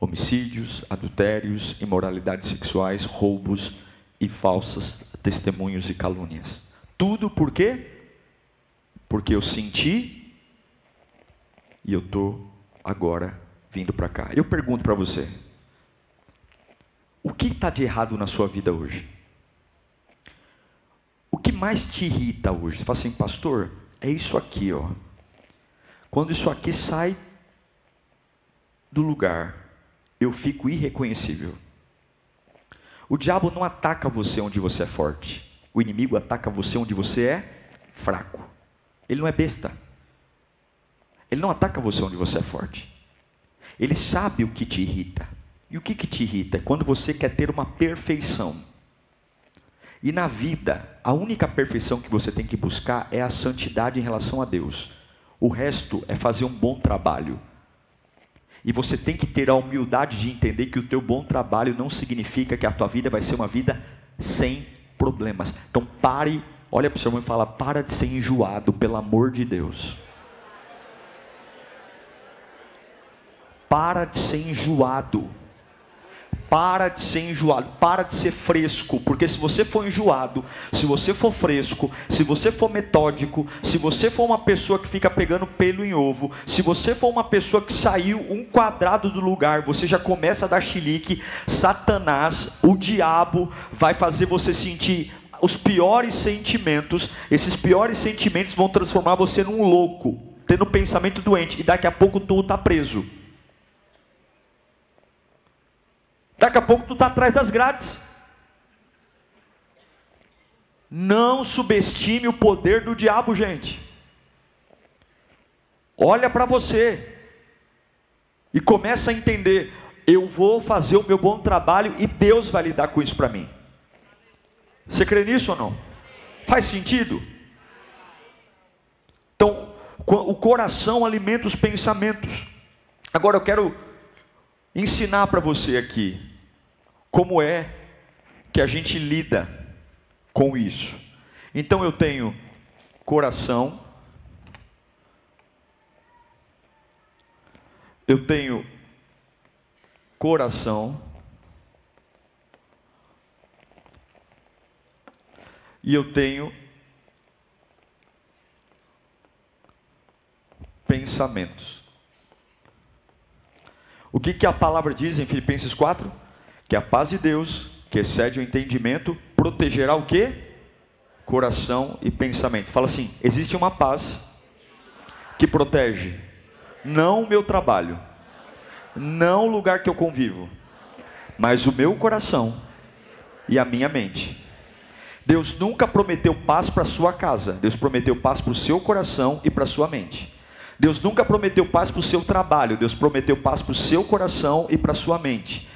Speaker 2: homicídios, adultérios, imoralidades sexuais, roubos e falsos testemunhos e calúnias. Tudo por quê? Porque eu senti e eu estou agora vindo para cá. Eu pergunto para você: o que está de errado na sua vida hoje? O que mais te irrita hoje? Você fala assim, pastor, é isso aqui, ó. Quando isso aqui sai do lugar, eu fico irreconhecível. O diabo não ataca você onde você é forte. O inimigo ataca você onde você é fraco. Ele não é besta. Ele não ataca você onde você é forte. Ele sabe o que te irrita. E o que, que te irrita? É quando você quer ter uma perfeição. E na vida, a única perfeição que você tem que buscar é a santidade em relação a Deus. O resto é fazer um bom trabalho. E você tem que ter a humildade de entender que o teu bom trabalho não significa que a tua vida vai ser uma vida sem problemas. Então pare, olha para o seu irmão e fala: para de ser enjoado, pelo amor de Deus. Para de ser enjoado. Para de ser enjoado, para de ser fresco, porque se você for enjoado, se você for fresco, se você for metódico, se você for uma pessoa que fica pegando pelo em ovo, se você for uma pessoa que saiu um quadrado do lugar, você já começa a dar chilique, Satanás, o diabo, vai fazer você sentir os piores sentimentos, esses piores sentimentos vão transformar você num louco, tendo pensamento doente, e daqui a pouco tu está preso. Daqui a pouco tu está atrás das grades. Não subestime o poder do diabo, gente. Olha para você e começa a entender. eu vou fazer o meu bom trabalho e Deus vai lidar com isso para mim. Você crê nisso ou não? Faz sentido? Então, o coração alimenta os pensamentos. Agora eu quero ensinar para você aqui como é que a gente lida com isso. Então eu tenho coração, eu tenho coração, e eu tenho pensamentos. O que, que a palavra diz em Filipenses 4? Que a paz de Deus, que excede o entendimento, protegerá o que? Coração e pensamento. Fala assim: existe uma paz que protege, não o meu trabalho, não o lugar que eu convivo, mas o meu coração e a minha mente. Deus nunca prometeu paz para sua casa, Deus prometeu paz para o seu coração e para sua mente. Deus nunca prometeu paz para o seu trabalho, Deus prometeu paz para o seu coração e para sua mente.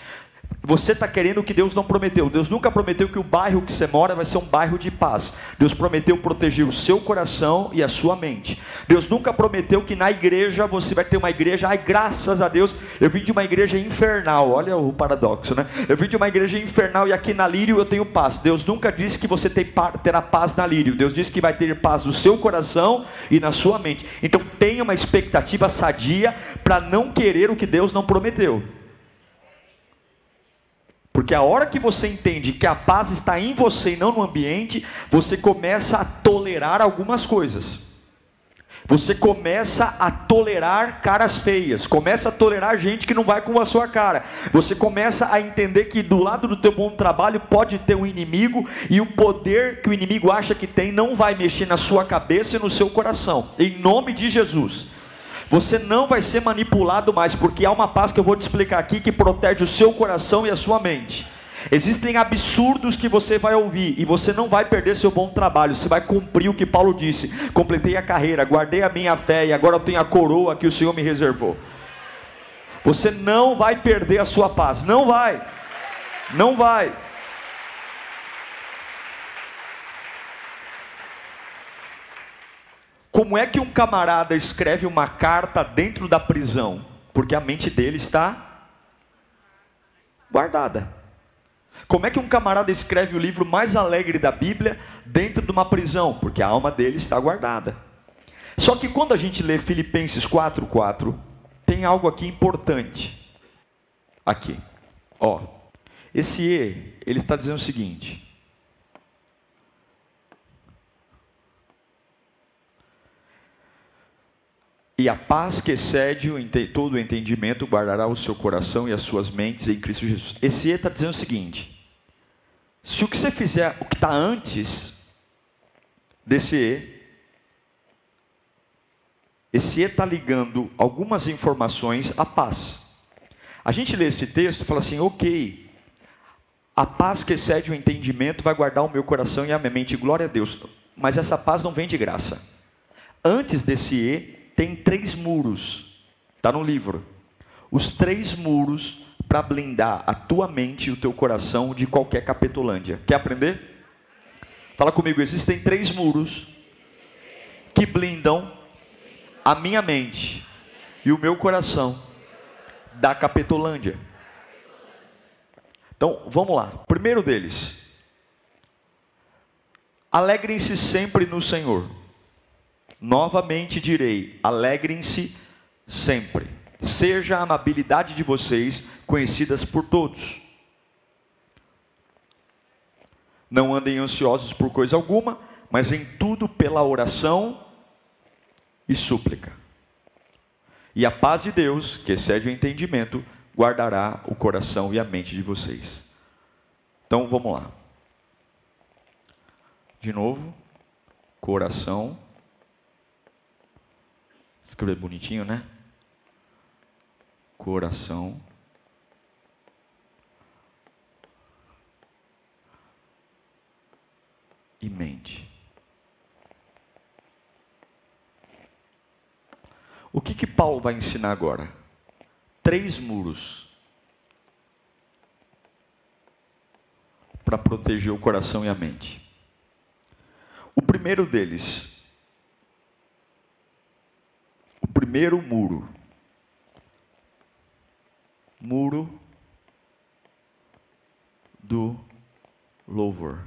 Speaker 2: Você está querendo o que Deus não prometeu. Deus nunca prometeu que o bairro que você mora vai ser um bairro de paz. Deus prometeu proteger o seu coração e a sua mente. Deus nunca prometeu que na igreja você vai ter uma igreja. Ai, graças a Deus, eu vim de uma igreja infernal. Olha o paradoxo, né? Eu vim de uma igreja infernal e aqui na Lírio eu tenho paz. Deus nunca disse que você terá paz na Lírio. Deus disse que vai ter paz no seu coração e na sua mente. Então tenha uma expectativa sadia para não querer o que Deus não prometeu. Porque a hora que você entende que a paz está em você e não no ambiente, você começa a tolerar algumas coisas. Você começa a tolerar caras feias, começa a tolerar gente que não vai com a sua cara. Você começa a entender que do lado do teu bom trabalho pode ter um inimigo e o poder que o inimigo acha que tem não vai mexer na sua cabeça e no seu coração. Em nome de Jesus. Você não vai ser manipulado mais, porque há uma paz que eu vou te explicar aqui que protege o seu coração e a sua mente. Existem absurdos que você vai ouvir e você não vai perder seu bom trabalho, você vai cumprir o que Paulo disse: completei a carreira, guardei a minha fé e agora eu tenho a coroa que o Senhor me reservou. Você não vai perder a sua paz, não vai, não vai. Como é que um camarada escreve uma carta dentro da prisão? Porque a mente dele está guardada. Como é que um camarada escreve o livro mais alegre da Bíblia dentro de uma prisão? Porque a alma dele está guardada. Só que quando a gente lê Filipenses 4:4, tem algo aqui importante. Aqui. Ó. Esse E, ele está dizendo o seguinte: E a paz que excede todo o entendimento guardará o seu coração e as suas mentes em Cristo Jesus. Esse E está dizendo o seguinte: se o que você fizer, o que está antes desse E, esse E está ligando algumas informações à paz. A gente lê esse texto e fala assim: ok, a paz que excede o entendimento vai guardar o meu coração e a minha mente, glória a Deus. Mas essa paz não vem de graça. Antes desse E, tem três muros, está no livro. Os três muros para blindar a tua mente e o teu coração de qualquer capetolândia. Quer aprender? Fala comigo, existem três muros que blindam a minha mente e o meu coração da capetolândia. Então, vamos lá. Primeiro deles. Alegrem-se sempre no Senhor. Novamente direi: alegrem-se sempre. Seja a amabilidade de vocês conhecidas por todos. Não andem ansiosos por coisa alguma, mas em tudo pela oração e súplica. E a paz de Deus, que excede o entendimento, guardará o coração e a mente de vocês. Então vamos lá. De novo, coração Escrever bonitinho, né? Coração. E mente. O que, que Paulo vai ensinar agora? Três muros para proteger o coração e a mente. O primeiro deles primeiro muro, muro do louvor.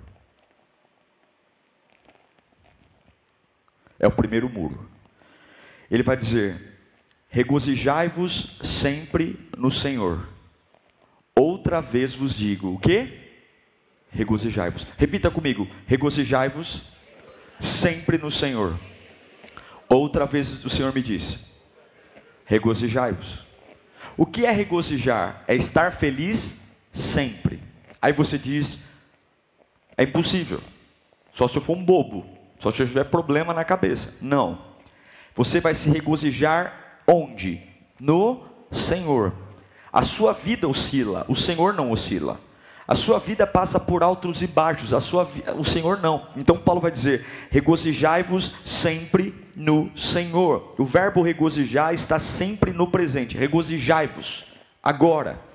Speaker 2: É o primeiro muro. Ele vai dizer: Regozijai-vos sempre no Senhor. Outra vez vos digo: o que? Regozijai-vos. Repita comigo: regozijai-vos sempre no Senhor. Outra vez o Senhor me diz: regozijai-vos. O que é regozijar? É estar feliz sempre. Aí você diz: é impossível. Só se eu for um bobo. Só se eu tiver problema na cabeça. Não. Você vai se regozijar onde? No Senhor. A sua vida oscila, o Senhor não oscila. A sua vida passa por altos e baixos, a sua, o Senhor não. Então Paulo vai dizer: regozijai-vos sempre no Senhor. O verbo regozijar está sempre no presente. Regozijai-vos agora.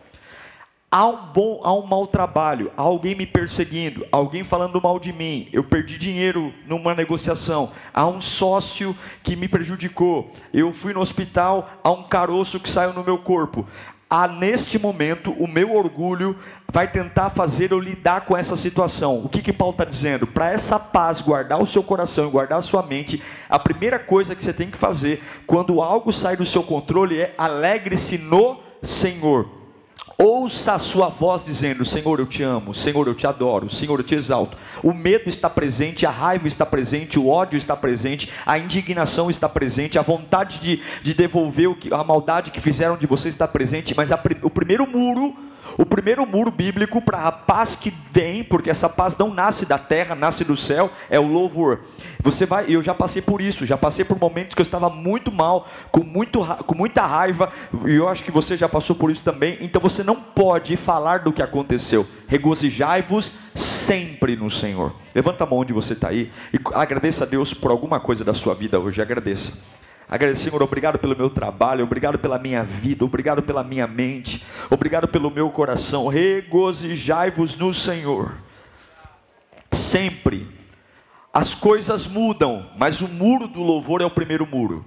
Speaker 2: Há um bom, há um mau trabalho, há alguém me perseguindo, alguém falando mal de mim, eu perdi dinheiro numa negociação, há um sócio que me prejudicou, eu fui no hospital, há um caroço que saiu no meu corpo. Há neste momento o meu orgulho vai tentar fazer eu lidar com essa situação. O que que Paulo está dizendo? Para essa paz guardar o seu coração, guardar a sua mente, a primeira coisa que você tem que fazer quando algo sai do seu controle é alegre-se no Senhor. Ouça a sua voz dizendo: Senhor, eu te amo, Senhor, eu te adoro, Senhor, eu te exalto. O medo está presente, a raiva está presente, o ódio está presente, a indignação está presente, a vontade de, de devolver o que, a maldade que fizeram de você está presente, mas a, o primeiro muro o primeiro muro bíblico para a paz que vem, porque essa paz não nasce da terra, nasce do céu, é o louvor. Você vai, eu já passei por isso, já passei por momentos que eu estava muito mal, com, muito, com muita raiva, e eu acho que você já passou por isso também. Então você não pode falar do que aconteceu. Regozijai-vos sempre no Senhor. Levanta a mão onde você está aí e agradeça a Deus por alguma coisa da sua vida hoje. Agradeça. Agradecer, Senhor, obrigado pelo meu trabalho, obrigado pela minha vida, obrigado pela minha mente, obrigado pelo meu coração. Regozijai-vos no Senhor. Sempre. As coisas mudam, mas o muro do louvor é o primeiro muro.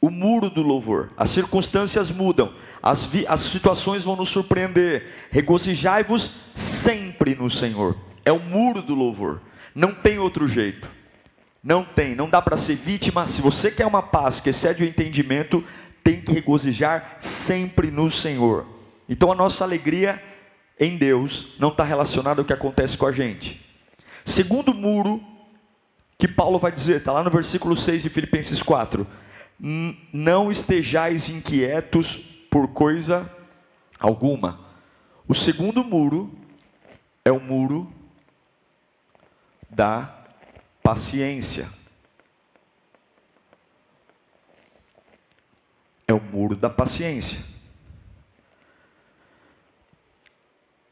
Speaker 2: O muro do louvor. As circunstâncias mudam, as, as situações vão nos surpreender. Regozijai-vos sempre no Senhor. É o muro do louvor. Não tem outro jeito. Não tem, não dá para ser vítima. Se você quer uma paz que excede o entendimento, tem que regozijar sempre no Senhor. Então a nossa alegria em Deus não está relacionada ao que acontece com a gente. Segundo muro que Paulo vai dizer, está lá no versículo 6 de Filipenses 4: Não estejais inquietos por coisa alguma. O segundo muro é o muro da paciência. É o muro da paciência.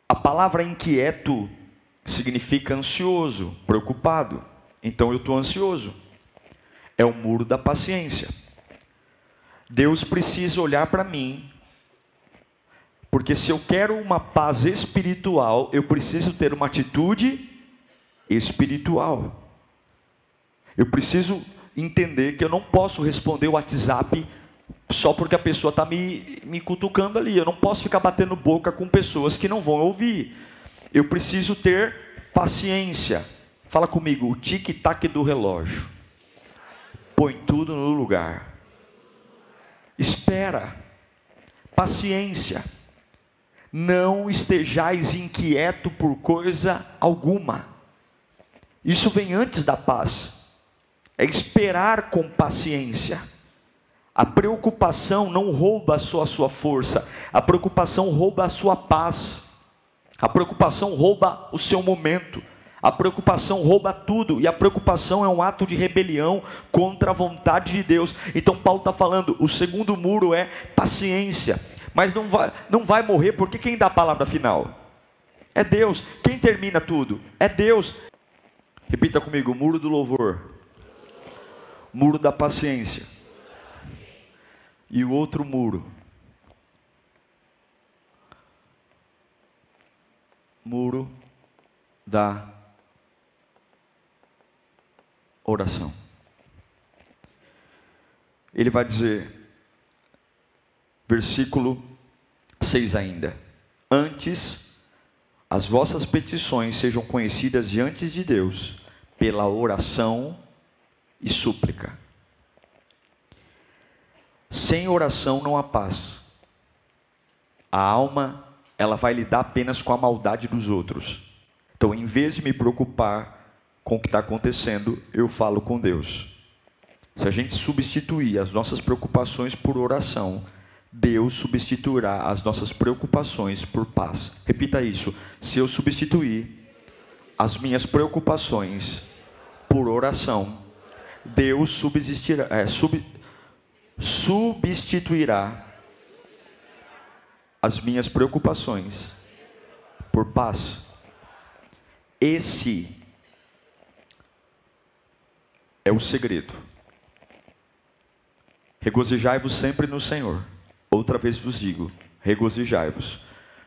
Speaker 2: A palavra inquieto significa ansioso, preocupado. Então eu estou ansioso. É o muro da paciência. Deus precisa olhar para mim, porque se eu quero uma paz espiritual, eu preciso ter uma atitude espiritual. Eu preciso entender que eu não posso responder o WhatsApp só porque a pessoa está me, me cutucando ali. Eu não posso ficar batendo boca com pessoas que não vão ouvir. Eu preciso ter paciência. Fala comigo, o tic-tac do relógio. Põe tudo no lugar. Espera. Paciência. Não estejais inquieto por coisa alguma. Isso vem antes da paz é esperar com paciência. A preocupação não rouba só a sua força, a preocupação rouba a sua paz, a preocupação rouba o seu momento, a preocupação rouba tudo, e a preocupação é um ato de rebelião contra a vontade de Deus. Então, Paulo está falando: o segundo muro é paciência, mas não vai, não vai morrer, porque quem dá a palavra final? É Deus. Quem termina tudo? É Deus. Repita comigo: o muro do louvor muro da paciência. E o outro muro, muro da oração. Ele vai dizer, versículo 6 ainda: Antes as vossas petições sejam conhecidas diante de Deus pela oração e súplica. Sem oração não há paz. A alma, ela vai lidar apenas com a maldade dos outros. Então, em vez de me preocupar com o que está acontecendo, eu falo com Deus. Se a gente substituir as nossas preocupações por oração, Deus substituirá as nossas preocupações por paz. Repita isso. Se eu substituir as minhas preocupações por oração, Deus subsistirá, é, sub, substituirá as minhas preocupações por paz. Esse é o segredo. Regozijai-vos sempre no Senhor. Outra vez vos digo: regozijai-vos.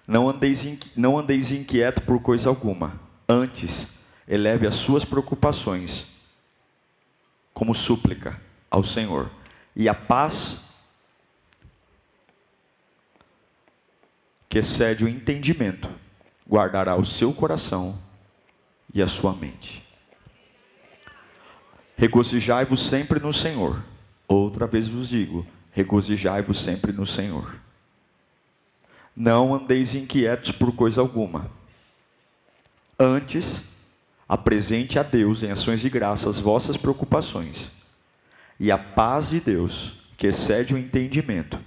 Speaker 2: Não andeis, não andeis inquieto por coisa alguma. Antes, eleve as suas preocupações como súplica ao Senhor. E a paz que excede o entendimento guardará o seu coração e a sua mente. Regozijai-vos sempre no Senhor. Outra vez vos digo: regozijai-vos sempre no Senhor. Não andeis inquietos por coisa alguma. Antes, apresente a Deus em ações de graça as vossas preocupações. E a paz de Deus, que excede o entendimento,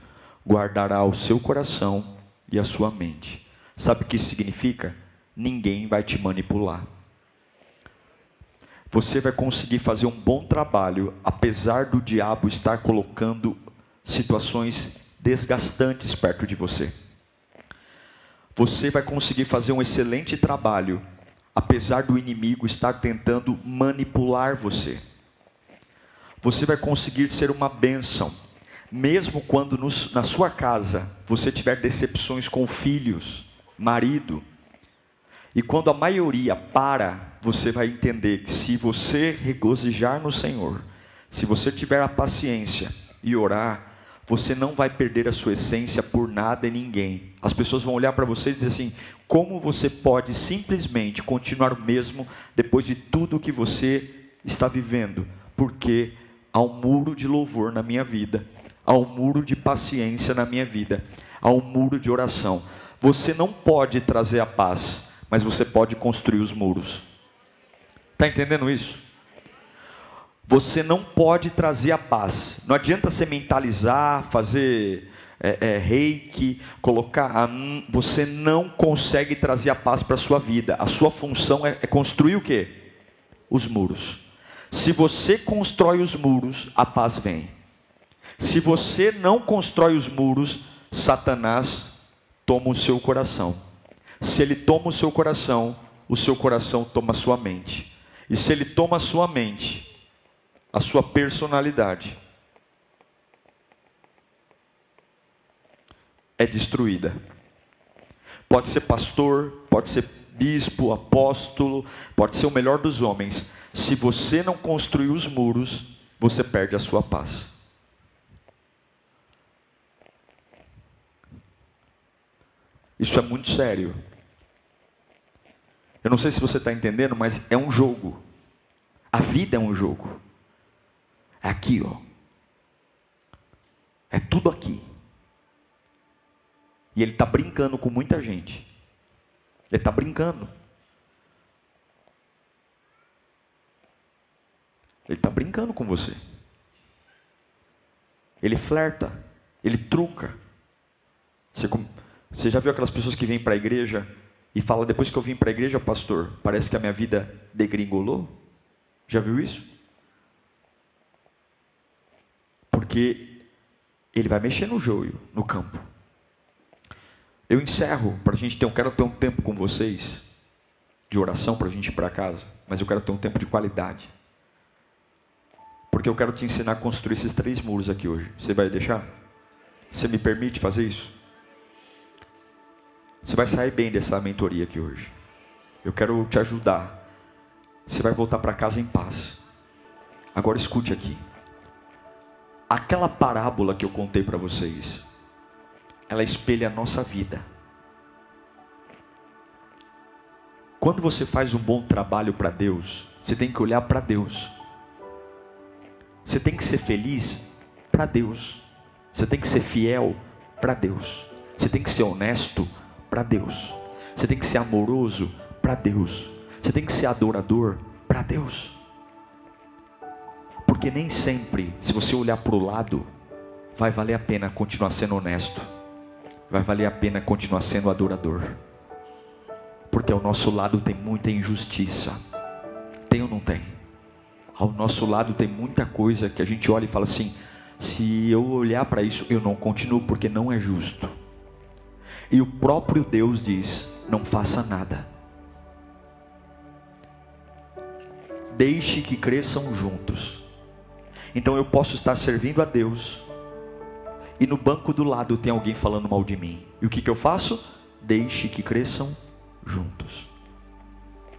Speaker 2: guardará o seu coração e a sua mente. Sabe o que isso significa? Ninguém vai te manipular você vai conseguir fazer um bom trabalho, apesar do diabo estar colocando situações desgastantes perto de você. Você vai conseguir fazer um excelente trabalho, apesar do inimigo estar tentando manipular você. Você vai conseguir ser uma bênção, mesmo quando no, na sua casa você tiver decepções com filhos, marido, e quando a maioria para, você vai entender que se você regozijar no Senhor, se você tiver a paciência e orar, você não vai perder a sua essência por nada e ninguém. As pessoas vão olhar para você e dizer assim: como você pode simplesmente continuar o mesmo depois de tudo que você está vivendo? Porque há um muro de louvor na minha vida, há um muro de paciência na minha vida, há um muro de oração. Você não pode trazer a paz mas você pode construir os muros. Está entendendo isso? Você não pode trazer a paz. Não adianta você mentalizar, fazer é, é, reiki, colocar. A, você não consegue trazer a paz para a sua vida. A sua função é, é construir o que? Os muros. Se você constrói os muros, a paz vem. Se você não constrói os muros, Satanás toma o seu coração. Se ele toma o seu coração, o seu coração toma a sua mente. E se ele toma a sua mente, a sua personalidade é destruída. Pode ser pastor, pode ser bispo, apóstolo, pode ser o melhor dos homens. Se você não construir os muros, você perde a sua paz. Isso é muito sério. Eu não sei se você está entendendo, mas é um jogo. A vida é um jogo. É aqui, ó. É tudo aqui. E ele está brincando com muita gente. Ele está brincando. Ele está brincando com você. Ele flerta. Ele truca. Você, você já viu aquelas pessoas que vêm para a igreja e fala: depois que eu vim para a igreja, pastor, parece que a minha vida degringolou? Já viu isso? Porque ele vai mexer no joio, no campo. Eu encerro para a gente ter, eu quero ter um tempo com vocês de oração para a gente ir para casa, mas eu quero ter um tempo de qualidade. Porque eu quero te ensinar a construir esses três muros aqui hoje. Você vai deixar? Você me permite fazer isso? Você vai sair bem dessa mentoria aqui hoje. Eu quero te ajudar. Você vai voltar para casa em paz. Agora escute aqui. Aquela parábola que eu contei para vocês, ela espelha a nossa vida. Quando você faz um bom trabalho para Deus, você tem que olhar para Deus. Você tem que ser feliz para Deus. Você tem que ser fiel para Deus. Você tem que ser honesto para Deus. Você tem que ser amoroso para Deus. Você tem que ser adorador para Deus. Porque nem sempre, se você olhar para o lado, vai valer a pena continuar sendo honesto. Vai valer a pena continuar sendo adorador. Porque ao nosso lado tem muita injustiça. Tem ou não tem? Ao nosso lado tem muita coisa que a gente olha e fala assim: se eu olhar para isso, eu não continuo porque não é justo. E o próprio Deus diz: não faça nada. Deixe que cresçam juntos. Então eu posso estar servindo a Deus e no banco do lado tem alguém falando mal de mim. E o que, que eu faço? Deixe que cresçam juntos.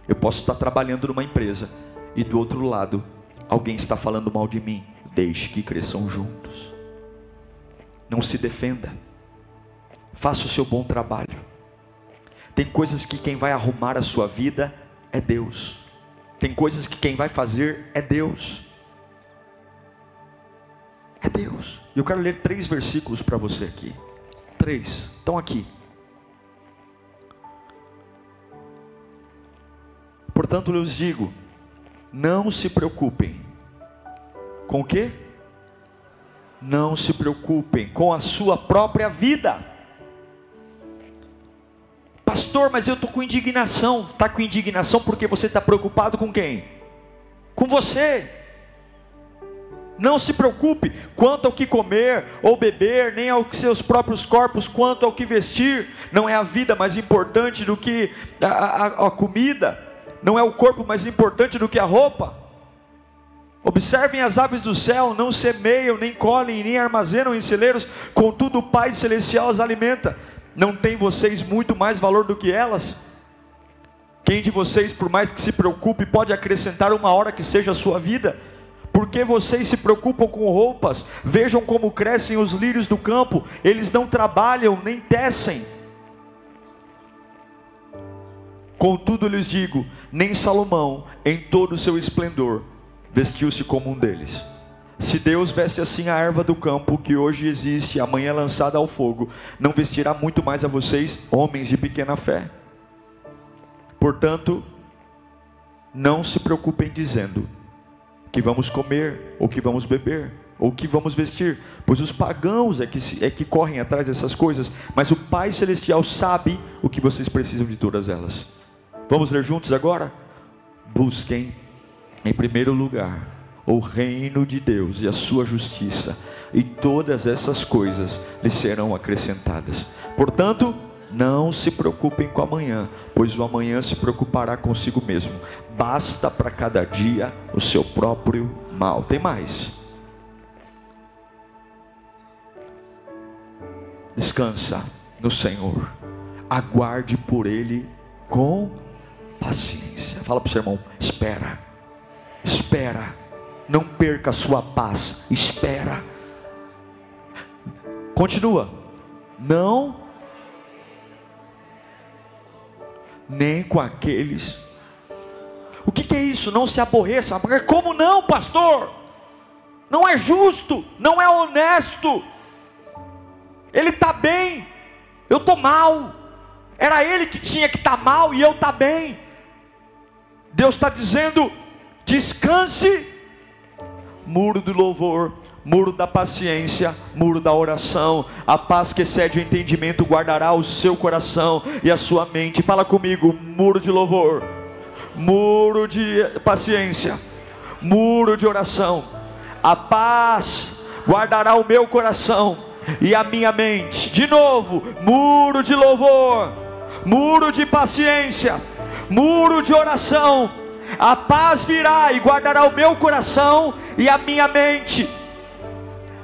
Speaker 2: Eu posso estar trabalhando numa empresa e do outro lado alguém está falando mal de mim. Deixe que cresçam juntos. Não se defenda. Faça o seu bom trabalho. Tem coisas que quem vai arrumar a sua vida é Deus. Tem coisas que quem vai fazer é Deus. É Deus. E eu quero ler três versículos para você aqui. Três. Estão aqui. Portanto, eu lhes digo: não se preocupem. Com o quê? Não se preocupem com a sua própria vida. Pastor, mas eu estou com indignação. Está com indignação porque você está preocupado com quem? Com você. Não se preocupe quanto ao que comer ou beber, nem aos seus próprios corpos, quanto ao que vestir. Não é a vida mais importante do que a, a, a comida, não é o corpo mais importante do que a roupa. Observem as aves do céu, não semeiam, nem colhem, nem armazenam em celeiros, contudo o Pai Celestial as alimenta. Não tem vocês muito mais valor do que elas? Quem de vocês, por mais que se preocupe, pode acrescentar uma hora que seja a sua vida? Porque vocês se preocupam com roupas? Vejam como crescem os lírios do campo, eles não trabalham nem tecem. Contudo lhes digo: nem Salomão, em todo o seu esplendor, vestiu-se como um deles. Se Deus veste assim a erva do campo, que hoje existe amanhã é lançada ao fogo, não vestirá muito mais a vocês, homens de pequena fé. Portanto, não se preocupem dizendo: que vamos comer, ou que vamos beber, ou que vamos vestir, pois os pagãos é que, é que correm atrás dessas coisas, mas o Pai Celestial sabe o que vocês precisam de todas elas. Vamos ler juntos agora? Busquem, em primeiro lugar, o reino de Deus e a sua justiça, e todas essas coisas lhes serão acrescentadas. Portanto, não se preocupem com amanhã, pois o amanhã se preocupará consigo mesmo. Basta para cada dia o seu próprio mal. Tem mais. Descansa no Senhor. Aguarde por Ele com paciência. Fala para o seu irmão: espera, espera. Não perca a sua paz. Espera. Continua. Não nem com aqueles. O que, que é isso? Não se aborreça. Como não, pastor? Não é justo, não é honesto. Ele está bem, eu estou mal. Era ele que tinha que estar tá mal e eu estar tá bem. Deus está dizendo: descanse, muro do louvor, muro da paciência, muro da oração. A paz que excede o entendimento guardará o seu coração e a sua mente. Fala comigo, muro de louvor, muro de paciência, muro de oração. A paz guardará o meu coração e a minha mente. De novo, muro de louvor, muro de paciência, muro de oração. A paz virá e guardará o meu coração e a minha mente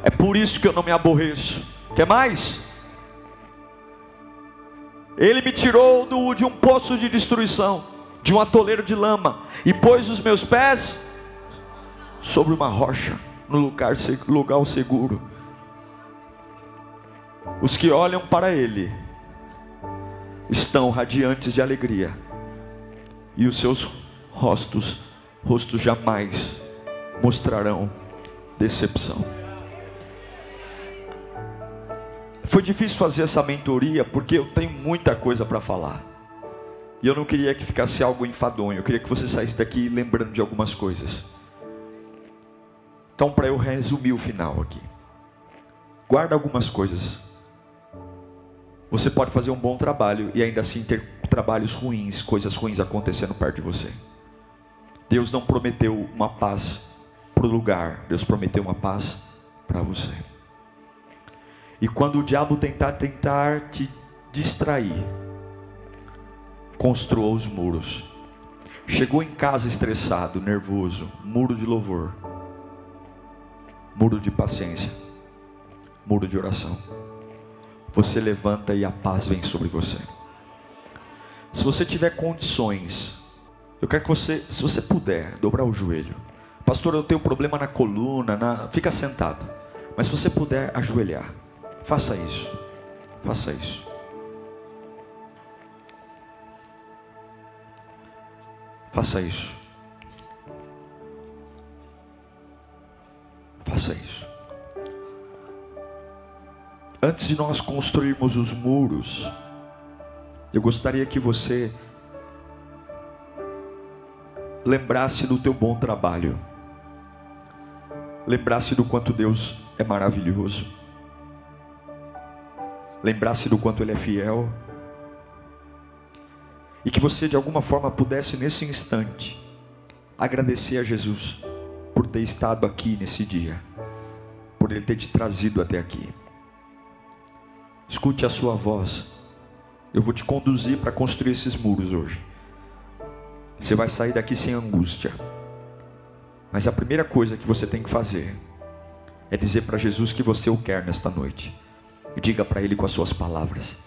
Speaker 2: é por isso que eu não me aborreço. Quer mais? Ele me tirou do, de um poço de destruição de um atoleiro de lama, e pôs os meus pés sobre uma rocha, no lugar, lugar seguro. Os que olham para Ele estão radiantes de alegria, e os seus rostos, rostos jamais mostrarão decepção. Foi difícil fazer essa mentoria porque eu tenho muita coisa para falar. E eu não queria que ficasse algo enfadonho, eu queria que você saísse daqui lembrando de algumas coisas. Então, para eu resumir o final aqui, guarda algumas coisas. Você pode fazer um bom trabalho e ainda assim ter trabalhos ruins, coisas ruins acontecendo perto de você. Deus não prometeu uma paz para o lugar, Deus prometeu uma paz para você. E quando o diabo tentar tentar te distrair, construa os muros. Chegou em casa estressado, nervoso, muro de louvor, muro de paciência, muro de oração. Você levanta e a paz vem sobre você. Se você tiver condições, eu quero que você, se você puder, dobrar o joelho. Pastor, eu tenho problema na coluna, na... fica sentado. Mas se você puder ajoelhar, faça isso. Faça isso. Faça isso. Faça isso. Antes de nós construirmos os muros, eu gostaria que você lembrasse do teu bom trabalho. Lembrasse do quanto Deus é maravilhoso. Lembrasse do quanto Ele é fiel. E que você de alguma forma pudesse nesse instante agradecer a Jesus por ter estado aqui nesse dia, por Ele ter te trazido até aqui. Escute a sua voz. Eu vou te conduzir para construir esses muros hoje. Você vai sair daqui sem angústia. Mas a primeira coisa que você tem que fazer é dizer para Jesus que você o quer nesta noite. Diga para Ele com as suas palavras.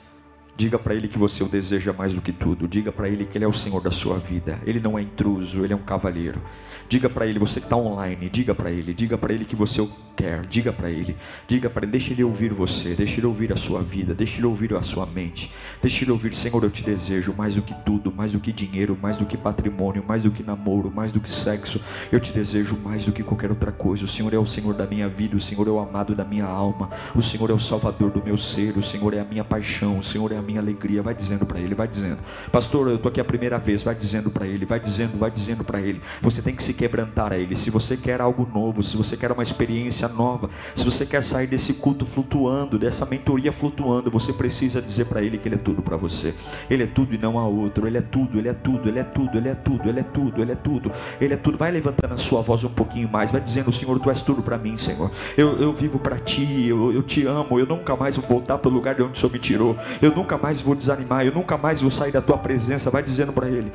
Speaker 2: Diga para Ele que você o deseja mais do que tudo. Diga para Ele que Ele é o Senhor da sua vida. Ele não é intruso, Ele é um cavalheiro. Diga para ele, você que está online, diga para ele, diga para ele que você o quer, diga para ele, diga para ele, deixe ele ouvir você, deixe ele ouvir a sua vida, deixe ele ouvir a sua mente, deixe ele ouvir, Senhor, eu te desejo mais do que tudo, mais do que dinheiro, mais do que patrimônio, mais do que namoro, mais do que sexo, eu te desejo mais do que qualquer outra coisa. O Senhor é o Senhor da minha vida, o Senhor é o amado da minha alma, o Senhor é o Salvador do meu ser, o Senhor é a minha paixão, o Senhor é a minha alegria. Vai dizendo para ele, vai dizendo, Pastor, eu estou aqui a primeira vez, vai dizendo para ele, vai dizendo, vai dizendo para ele. Você tem que se quebrantar a Ele. Se você quer algo novo, se você quer uma experiência nova, se você quer sair desse culto flutuando, dessa mentoria flutuando, você precisa dizer para Ele que Ele é tudo para você. Ele é tudo e não há outro. Ele é tudo, Ele é tudo, Ele é tudo, Ele é tudo, Ele é tudo, Ele é tudo, Ele é tudo. Vai levantando a sua voz um pouquinho mais, vai dizendo: Senhor, Tu és tudo para mim, Senhor. Eu, eu vivo para Ti, eu, eu te amo. Eu nunca mais vou voltar para o lugar de onde o Senhor me tirou. Eu nunca mais vou desanimar. Eu nunca mais vou sair da Tua presença. Vai dizendo para Ele.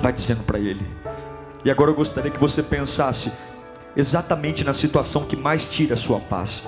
Speaker 2: Vai dizendo para Ele. E agora eu gostaria que você pensasse exatamente na situação que mais tira a sua paz.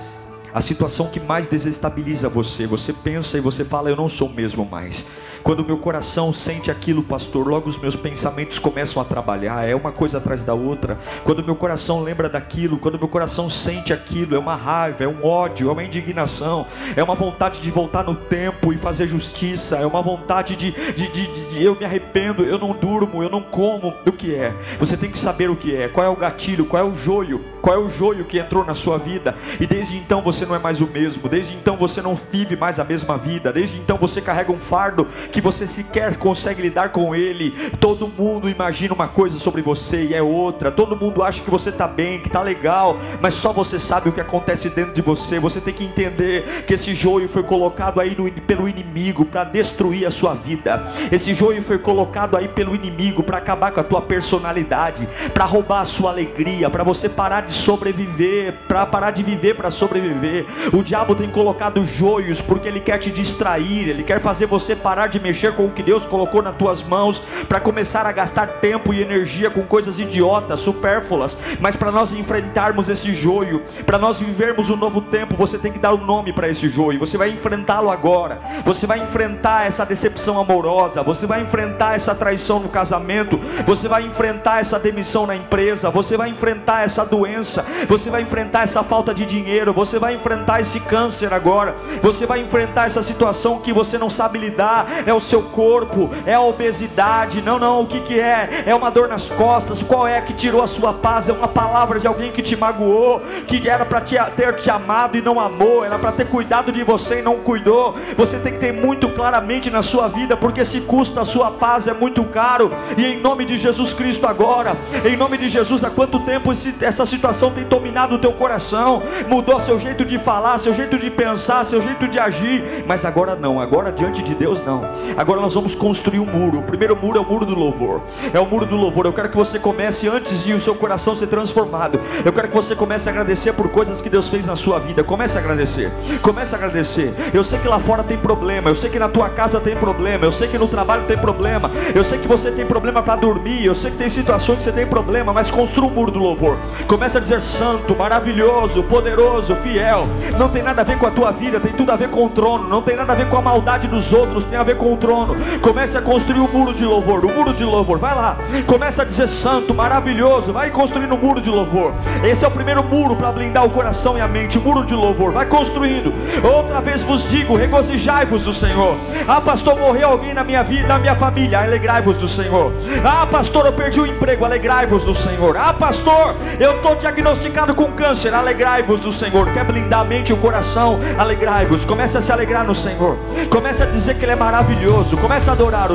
Speaker 2: A situação que mais desestabiliza você. Você pensa e você fala, eu não sou mesmo mais. Quando meu coração sente aquilo, pastor, logo os meus pensamentos começam a trabalhar, é uma coisa atrás da outra. Quando meu coração lembra daquilo, quando meu coração sente aquilo, é uma raiva, é um ódio, é uma indignação, é uma vontade de voltar no tempo e fazer justiça, é uma vontade de, de, de, de eu me arrependo, eu não durmo, eu não como. O que é? Você tem que saber o que é, qual é o gatilho, qual é o joio, qual é o joio que entrou na sua vida, e desde então você não é mais o mesmo, desde então você não vive mais a mesma vida, desde então você carrega um fardo que você sequer consegue lidar com ele. Todo mundo imagina uma coisa sobre você e é outra. Todo mundo acha que você está bem, que está legal, mas só você sabe o que acontece dentro de você. Você tem que entender que esse joio foi colocado aí no, pelo inimigo para destruir a sua vida. Esse joio foi colocado aí pelo inimigo para acabar com a tua personalidade, para roubar a sua alegria, para você parar de sobreviver, para parar de viver para sobreviver ver. O diabo tem colocado joios porque ele quer te distrair, ele quer fazer você parar de mexer com o que Deus colocou nas tuas mãos para começar a gastar tempo e energia com coisas idiotas, supérfluas. Mas para nós enfrentarmos esse joio, para nós vivermos um novo tempo, você tem que dar um nome para esse joio. Você vai enfrentá-lo agora. Você vai enfrentar essa decepção amorosa, você vai enfrentar essa traição no casamento, você vai enfrentar essa demissão na empresa, você vai enfrentar essa doença, você vai enfrentar essa falta de dinheiro, você vai enfrentar esse câncer agora, você vai enfrentar essa situação que você não sabe lidar, é o seu corpo, é a obesidade, não, não, o que, que é? É uma dor nas costas, qual é que tirou a sua paz? É uma palavra de alguém que te magoou, que era para ter te amado e não amou, era para ter cuidado de você e não cuidou. Você tem que ter muito claramente na sua vida, porque se custa a sua paz é muito caro, e em nome de Jesus Cristo agora, em nome de Jesus, há quanto tempo esse, essa situação tem dominado o teu coração, mudou seu jeito de falar, seu jeito de pensar, seu jeito de agir, mas agora não, agora diante de Deus não. Agora nós vamos construir um muro. O primeiro muro é o muro do louvor. É o muro do louvor. Eu quero que você comece antes de o seu coração ser transformado. Eu quero que você comece a agradecer por coisas que Deus fez na sua vida. Comece a agradecer. Comece a agradecer. Eu sei que lá fora tem problema, eu sei que na tua casa tem problema, eu sei que no trabalho tem problema, eu sei que você tem problema para dormir, eu sei que tem situações que você tem problema, mas construa o um muro do louvor. Comece a dizer santo, maravilhoso, poderoso, fiel. Não tem nada a ver com a tua vida, tem tudo a ver com o trono. Não tem nada a ver com a maldade dos outros, tem a ver com o trono. Comece a construir o muro de louvor, o muro de louvor. Vai lá. Comece a dizer santo, maravilhoso. Vai construindo o muro de louvor. Esse é o primeiro muro para blindar o coração e a mente, o muro de louvor. Vai construindo. Outra vez vos digo, regozijai-vos do Senhor. Ah, pastor, morreu alguém na minha vida, na minha família. Alegrai-vos do Senhor. Ah, pastor, eu perdi o emprego. Alegrai-vos do Senhor. Ah, pastor, eu estou diagnosticado com câncer. Alegrai-vos do Senhor. Quer blindar a mente e o coração? Alegrai-vos. Comece a se alegrar no Senhor. Comece a dizer que Ele é maravilhoso. Comece a adorar.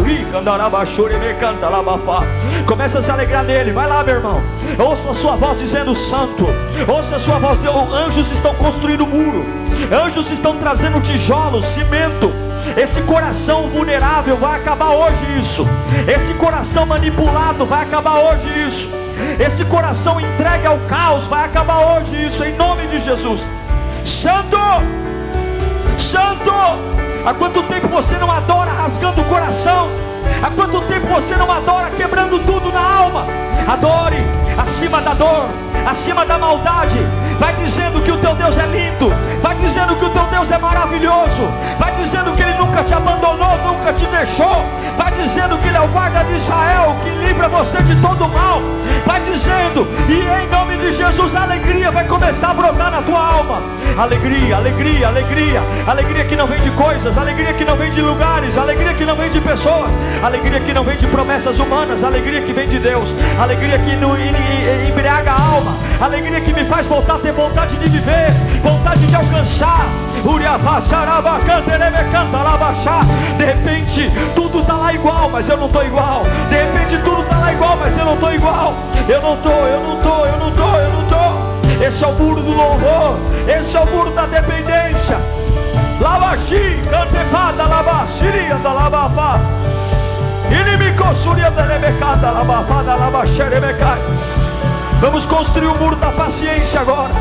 Speaker 2: Comece a se alegrar nele. Vai lá, meu irmão. Ouça a sua voz dizendo santo. Ouça a sua voz. Anjos estão construindo muro. Anjos estão trazendo tijolos, cimento. Esse coração vulnerável vai acabar hoje isso. Esse coração manipulado vai acabar hoje isso. Esse coração entregue ao caos vai acabar hoje isso em nome de Jesus. Santo! Santo! Há quanto tempo você não adora rasgando o coração? Há quanto tempo você não adora quebrando tudo na alma? Adore acima da dor, acima da maldade. Vai dizendo que o teu Deus é lindo, vai dizendo que o teu Deus é maravilhoso, vai dizendo que Ele nunca te abandonou, nunca te deixou, vai dizendo que Ele é o guarda de Israel, que livra você de todo mal, vai dizendo, e em nome de Jesus, a alegria vai começar a brotar na tua alma. Alegria, alegria, alegria, alegria que não vem de coisas, alegria que não vem de lugares, alegria que não vem de pessoas, alegria que não vem de promessas humanas, alegria que vem de Deus, alegria que no, embriaga a alma, alegria que me faz voltar a ter vontade de viver, vontade de alcançar. De repente tudo está lá igual, mas eu não estou igual. De repente tudo está lá igual, mas eu não estou igual. Eu não estou, eu não estou, eu não estou, eu não estou. Esse é o muro do louvor, esse é o muro da dependência. Lavaxi, cantefada, lavaxiria da lavafá. Vamos construir o muro da paciência agora.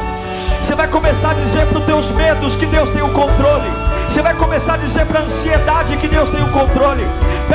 Speaker 2: Você vai começar a dizer para os teus medos que Deus tem o controle. Você vai começar a dizer para a ansiedade que Deus tem o controle.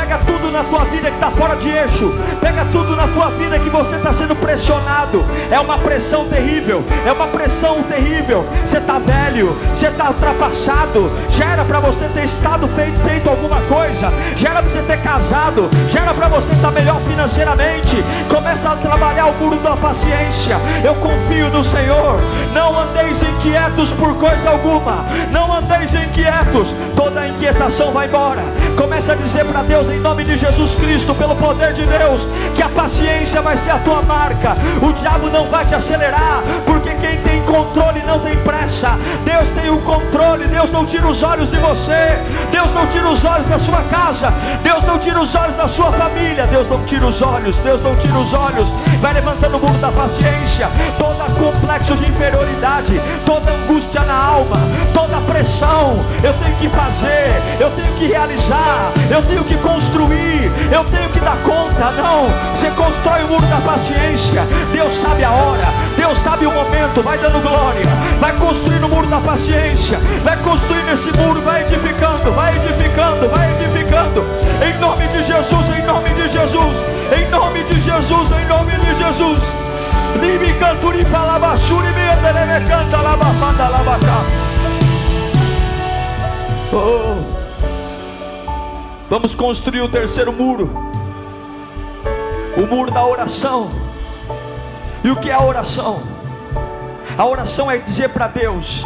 Speaker 2: Pega tudo na tua vida que está fora de eixo. Pega tudo na tua vida que você está sendo pressionado. É uma pressão terrível. É uma pressão terrível. Você está velho. Você está ultrapassado. Já era para você ter estado feito, feito alguma coisa. Já era para você ter casado. Já era para você estar tá melhor financeiramente. Começa a trabalhar o muro da paciência. Eu confio no Senhor. Não andeis inquietos por coisa alguma. Não andeis inquietos. Toda inquietação vai embora. Começa a dizer para Deus em nome de Jesus Cristo, pelo poder de Deus, que a paciência vai ser a tua marca. O diabo não vai te acelerar, porque quem tem controle não tem pressa. Deus tem o controle. Deus não tira os olhos de você. Deus não tira os olhos da sua casa. Deus não tira os olhos da sua família. Deus não tira os olhos. Deus não tira os olhos. Vai levantando o muro da paciência. Todo complexo de inferioridade, toda angústia na alma, toda pressão. Eu tenho que fazer. Eu tenho que realizar. Eu tenho que construir. Eu tenho que dar conta. Não. Você constrói o muro da paciência. Deus sabe a hora.
Speaker 1: Deus sabe o momento, vai dando glória, vai construindo o muro da paciência, vai construindo esse muro, vai edificando, vai edificando, vai edificando, em nome de Jesus, em nome de Jesus, em nome de Jesus, em nome de Jesus. Libi canturi falava shuri me canta labafanda labacá. Oh. Vamos construir o terceiro muro. O muro da oração. E o que é a oração? A oração é dizer para Deus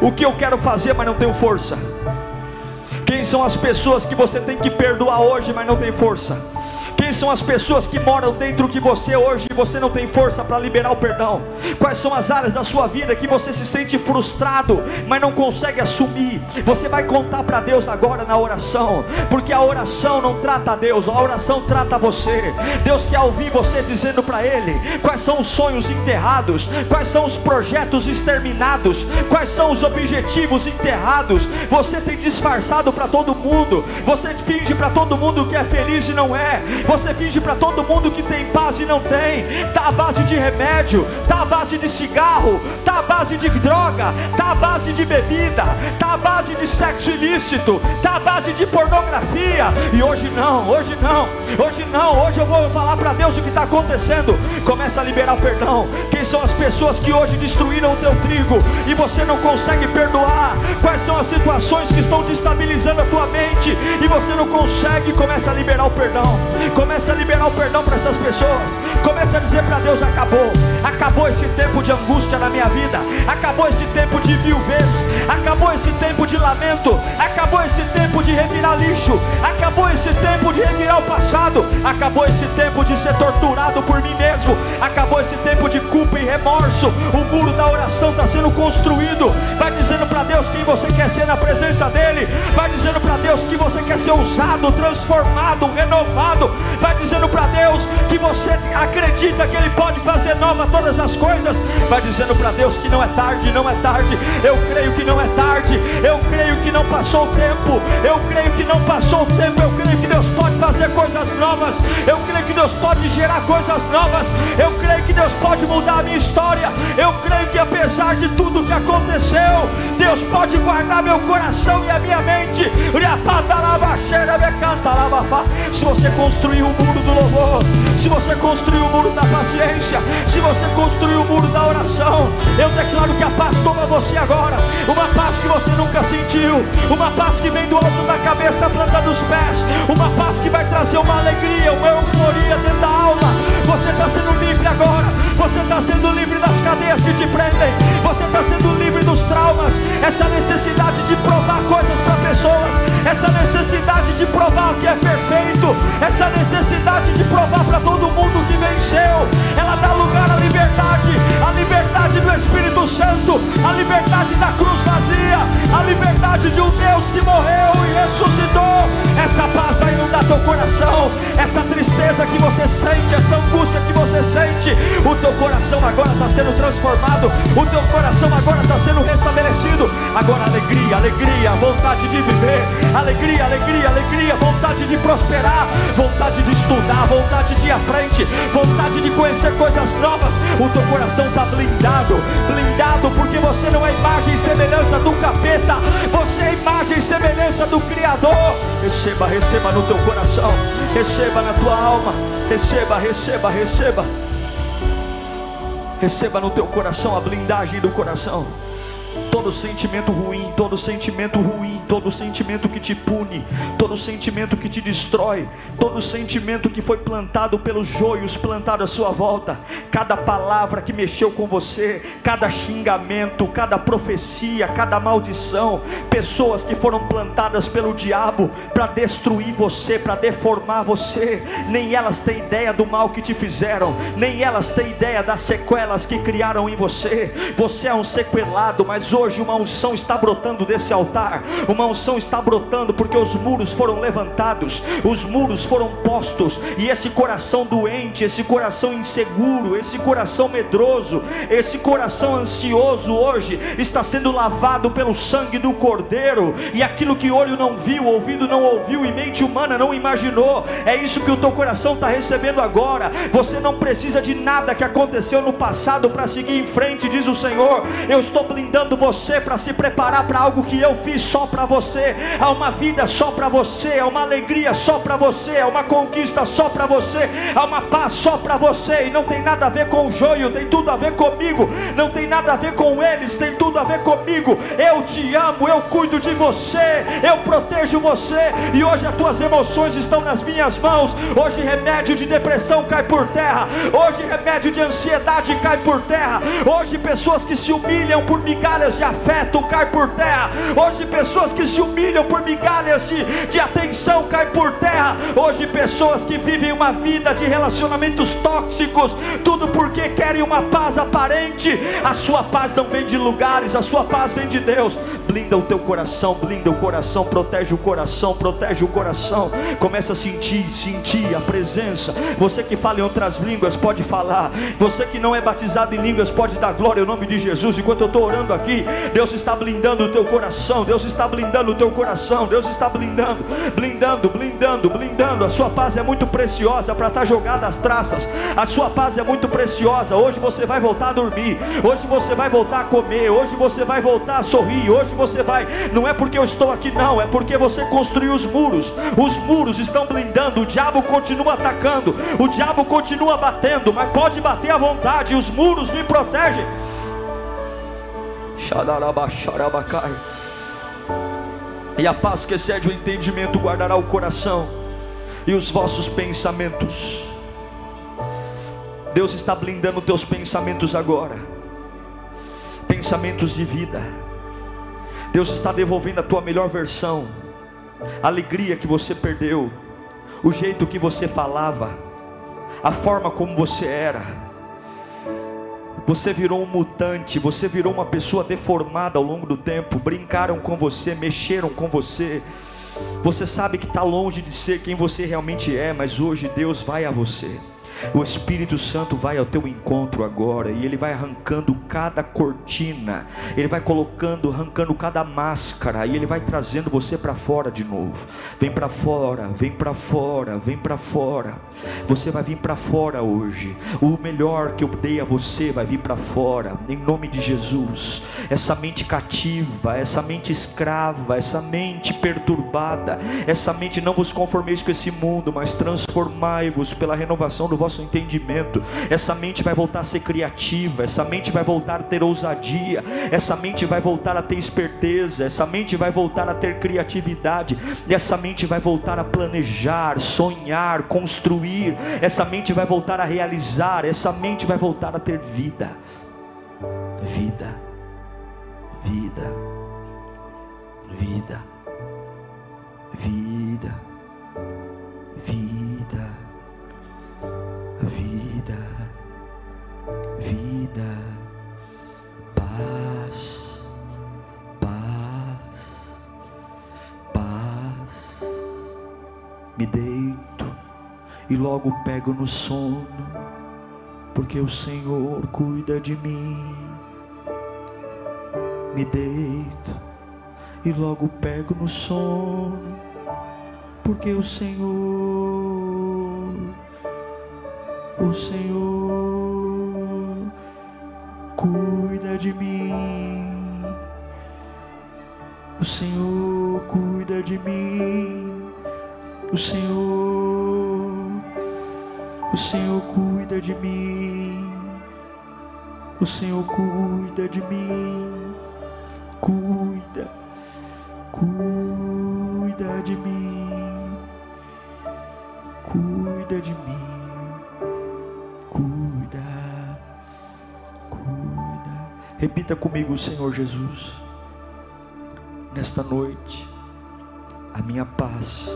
Speaker 1: o que eu quero fazer, mas não tenho força. Quem são as pessoas que você tem que perdoar hoje, mas não tem força? Quem são as pessoas que moram dentro de você hoje e você não tem força para liberar o perdão? Quais são as áreas da sua vida que você se sente frustrado, mas não consegue assumir? Você vai contar para Deus agora na oração, porque a oração não trata a Deus, a oração trata você. Deus quer ouvir você dizendo para Ele quais são os sonhos enterrados, quais são os projetos exterminados, quais são os objetivos enterrados. Você tem disfarçado para todo mundo, você finge para todo mundo que é feliz e não é. Você finge para todo mundo que tem paz e não tem. Tá à base de remédio, tá à base de cigarro, tá à base de droga, tá à base de bebida, tá à base de sexo ilícito, tá à base de pornografia. E hoje não, hoje não, hoje não. Hoje eu vou falar para Deus o que está acontecendo. Começa a liberar o perdão. Quem são as pessoas que hoje destruíram o teu trigo e você não consegue perdoar? Quais são as situações que estão destabilizando a tua mente e você não consegue? Começa a liberar o perdão. Comece a liberar o perdão para essas pessoas. Comece a dizer para Deus: acabou. Acabou esse tempo de angústia na minha vida. Acabou esse tempo de viuvez. Acabou esse tempo de lamento. Acabou esse tempo de revirar lixo. Acabou esse tempo de revirar o passado. Acabou esse tempo de ser torturado por mim mesmo. Acabou esse tempo de culpa e remorso. O muro da oração está sendo construído. Vai dizendo para Deus quem você quer ser na presença dEle. Vai dizendo para Deus que você quer ser usado, transformado, renovado vai dizendo para Deus que você acredita que Ele pode fazer nova todas as coisas, vai dizendo para Deus que não é tarde, não é tarde, eu creio que não é tarde, eu creio que não passou o tempo, eu creio que não passou o tempo, eu creio que Deus pode fazer coisas novas, eu creio que Deus pode gerar coisas novas, eu creio que Deus pode mudar a minha história, eu creio que apesar de tudo que aconteceu, Deus pode guardar meu coração e a minha mente. Se você construiu o muro do louvor, se você construiu o muro da paciência, se você construiu o muro da oração, eu declaro que a paz toma você agora, uma paz que você nunca sentiu, uma paz que vem do alto da cabeça, planta dos pés, uma paz que vai trazer uma alegria, uma euforia dentro da alma. Você está sendo livre agora, você está sendo livre das cadeias que te prendem, você está sendo livre dos traumas, essa necessidade de provar coisas para pessoas, essa necessidade de provar o que é perfeito, essa necessidade de provar para todo mundo que venceu, ela dá lugar à liberdade, a liberdade do Espírito Santo, a liberdade da cruz vazia, a liberdade de um Deus que morreu e ressuscitou. Essa paz vai inundar teu coração, essa tristeza que você sente, essa angústia que você sente, o teu coração agora está sendo transformado, o teu coração agora está sendo restabelecido. Agora alegria, alegria, vontade de viver, alegria, alegria, alegria, vontade de prosperar, vontade de estudar, vontade de ir à frente, vontade de conhecer coisas novas. O teu coração está blindado, blindado, porque você não é imagem e semelhança do capeta, você é imagem e semelhança do Criador. Receba, receba no teu coração, receba na tua alma, receba, receba, receba. Receba no teu coração a blindagem do coração todo sentimento ruim, todo sentimento ruim, todo sentimento que te pune, todo sentimento que te destrói, todo sentimento que foi plantado pelos joios plantado à sua volta, cada palavra que mexeu com você, cada xingamento, cada profecia, cada maldição, pessoas que foram plantadas pelo diabo para destruir você, para deformar você, nem elas têm ideia do mal que te fizeram, nem elas têm ideia das sequelas que criaram em você. Você é um sequelado, mas hoje
Speaker 2: hoje uma unção está brotando desse altar, uma unção está brotando porque os muros foram levantados, os muros foram postos, e esse coração doente, esse coração inseguro, esse coração medroso, esse coração ansioso hoje está sendo lavado pelo sangue do Cordeiro, e aquilo que olho não viu, ouvido não ouviu, e mente humana não imaginou, é isso que o teu coração está recebendo agora. Você não precisa de nada que aconteceu no passado para seguir em frente, diz o Senhor. Eu estou blindando você para se preparar para algo que eu fiz só para você. Há uma vida só para você, há uma alegria só para você, há uma conquista só para você, há uma paz só para você. E não tem nada a ver com o joio, tem tudo a ver comigo. Não tem nada a ver com eles, tem tudo a ver comigo. Eu te amo, eu cuido de você, eu protejo você. E hoje as tuas emoções estão nas minhas mãos. Hoje remédio de depressão cai por terra. Hoje remédio de ansiedade cai por terra. Hoje pessoas que se humilham por migalhas de afeto cai por terra. Hoje pessoas que se humilham por migalhas de, de atenção cai por terra. Hoje pessoas que vivem uma vida de relacionamentos tóxicos, tudo porque querem uma paz aparente. A sua paz não vem de lugares, a sua paz vem de Deus. Blinda o teu coração, blinda o coração, protege o coração, protege o coração. Começa a sentir, sentir a presença. Você que fala em outras línguas pode falar. Você que não é batizado em línguas pode dar glória ao nome de Jesus. Enquanto eu estou orando aqui, Deus está blindando o teu coração. Deus está blindando o teu coração. Deus está blindando, blindando, blindando, blindando. A sua paz é muito preciosa para estar jogada às traças. A sua paz é muito preciosa. Hoje você vai voltar a dormir. Hoje você vai voltar a comer. Hoje você vai voltar a sorrir. Hoje você vai. Não é porque eu estou aqui, não. É porque você construiu os muros. Os muros estão blindando. O diabo continua atacando. O diabo continua batendo. Mas pode bater à vontade. Os muros me protegem. E a paz que excede o entendimento guardará o coração e os vossos pensamentos. Deus está blindando teus pensamentos agora. Pensamentos de vida. Deus está devolvendo a tua melhor versão. A alegria que você perdeu, o jeito que você falava, a forma como você era você virou um mutante, você virou uma pessoa deformada ao longo do tempo. Brincaram com você, mexeram com você. Você sabe que está longe de ser quem você realmente é, mas hoje Deus vai a você. O Espírito Santo vai ao teu encontro agora e ele vai arrancando cada cortina, ele vai colocando, arrancando cada máscara e ele vai trazendo você para fora de novo. Vem para fora, vem para fora, vem para fora. Você vai vir para fora hoje. O melhor que eu dei a você vai vir para fora, em nome de Jesus. Essa mente cativa, essa mente escrava, essa mente perturbada, essa mente não vos conformeis com esse mundo, mas transformai-vos pela renovação do vosso entendimento. Essa mente vai voltar a ser criativa, essa mente vai voltar a ter ousadia, essa mente vai voltar a ter esperteza, essa mente vai voltar a ter criatividade, essa mente vai voltar a planejar, sonhar, construir, essa mente vai voltar a realizar, essa mente vai voltar a ter. Vida, vida, vida, vida, vida vida, vida, paz, paz, paz. Me deito e logo pego no sono, porque o Senhor cuida de mim. Me deito e logo pego no sono, porque o Senhor Senhor cuida de mim. O Senhor cuida de mim. O Senhor, o Senhor cuida de mim. O Senhor cuida de mim. Cuida, cuida de mim. Cuida de mim. Repita comigo, Senhor Jesus. Nesta noite, a minha paz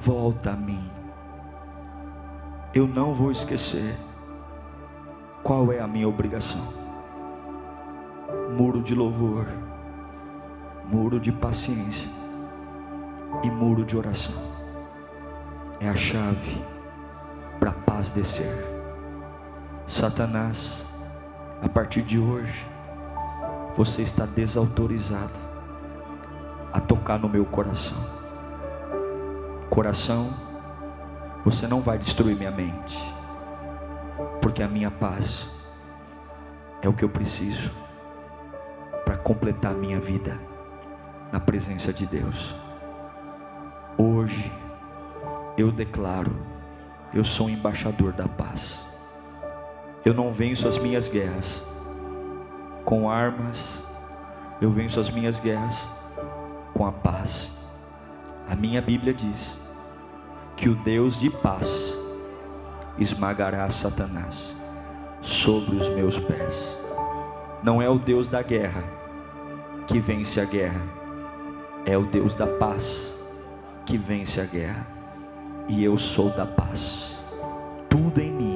Speaker 2: volta a mim. Eu não vou esquecer qual é a minha obrigação. muro de louvor, muro de paciência e muro de oração. É a chave para a paz descer. Satanás, a partir de hoje, você está desautorizado a tocar no meu coração. Coração, você não vai destruir minha mente, porque a minha paz é o que eu preciso para completar a minha vida na presença de Deus. Hoje eu declaro, eu sou um embaixador da paz. Eu não venço as minhas guerras com armas, eu venço as minhas guerras com a paz. A minha Bíblia diz que o Deus de paz esmagará Satanás sobre os meus pés. Não é o Deus da guerra que vence a guerra, é o Deus da paz que vence a guerra. E eu sou da paz. Tudo em mim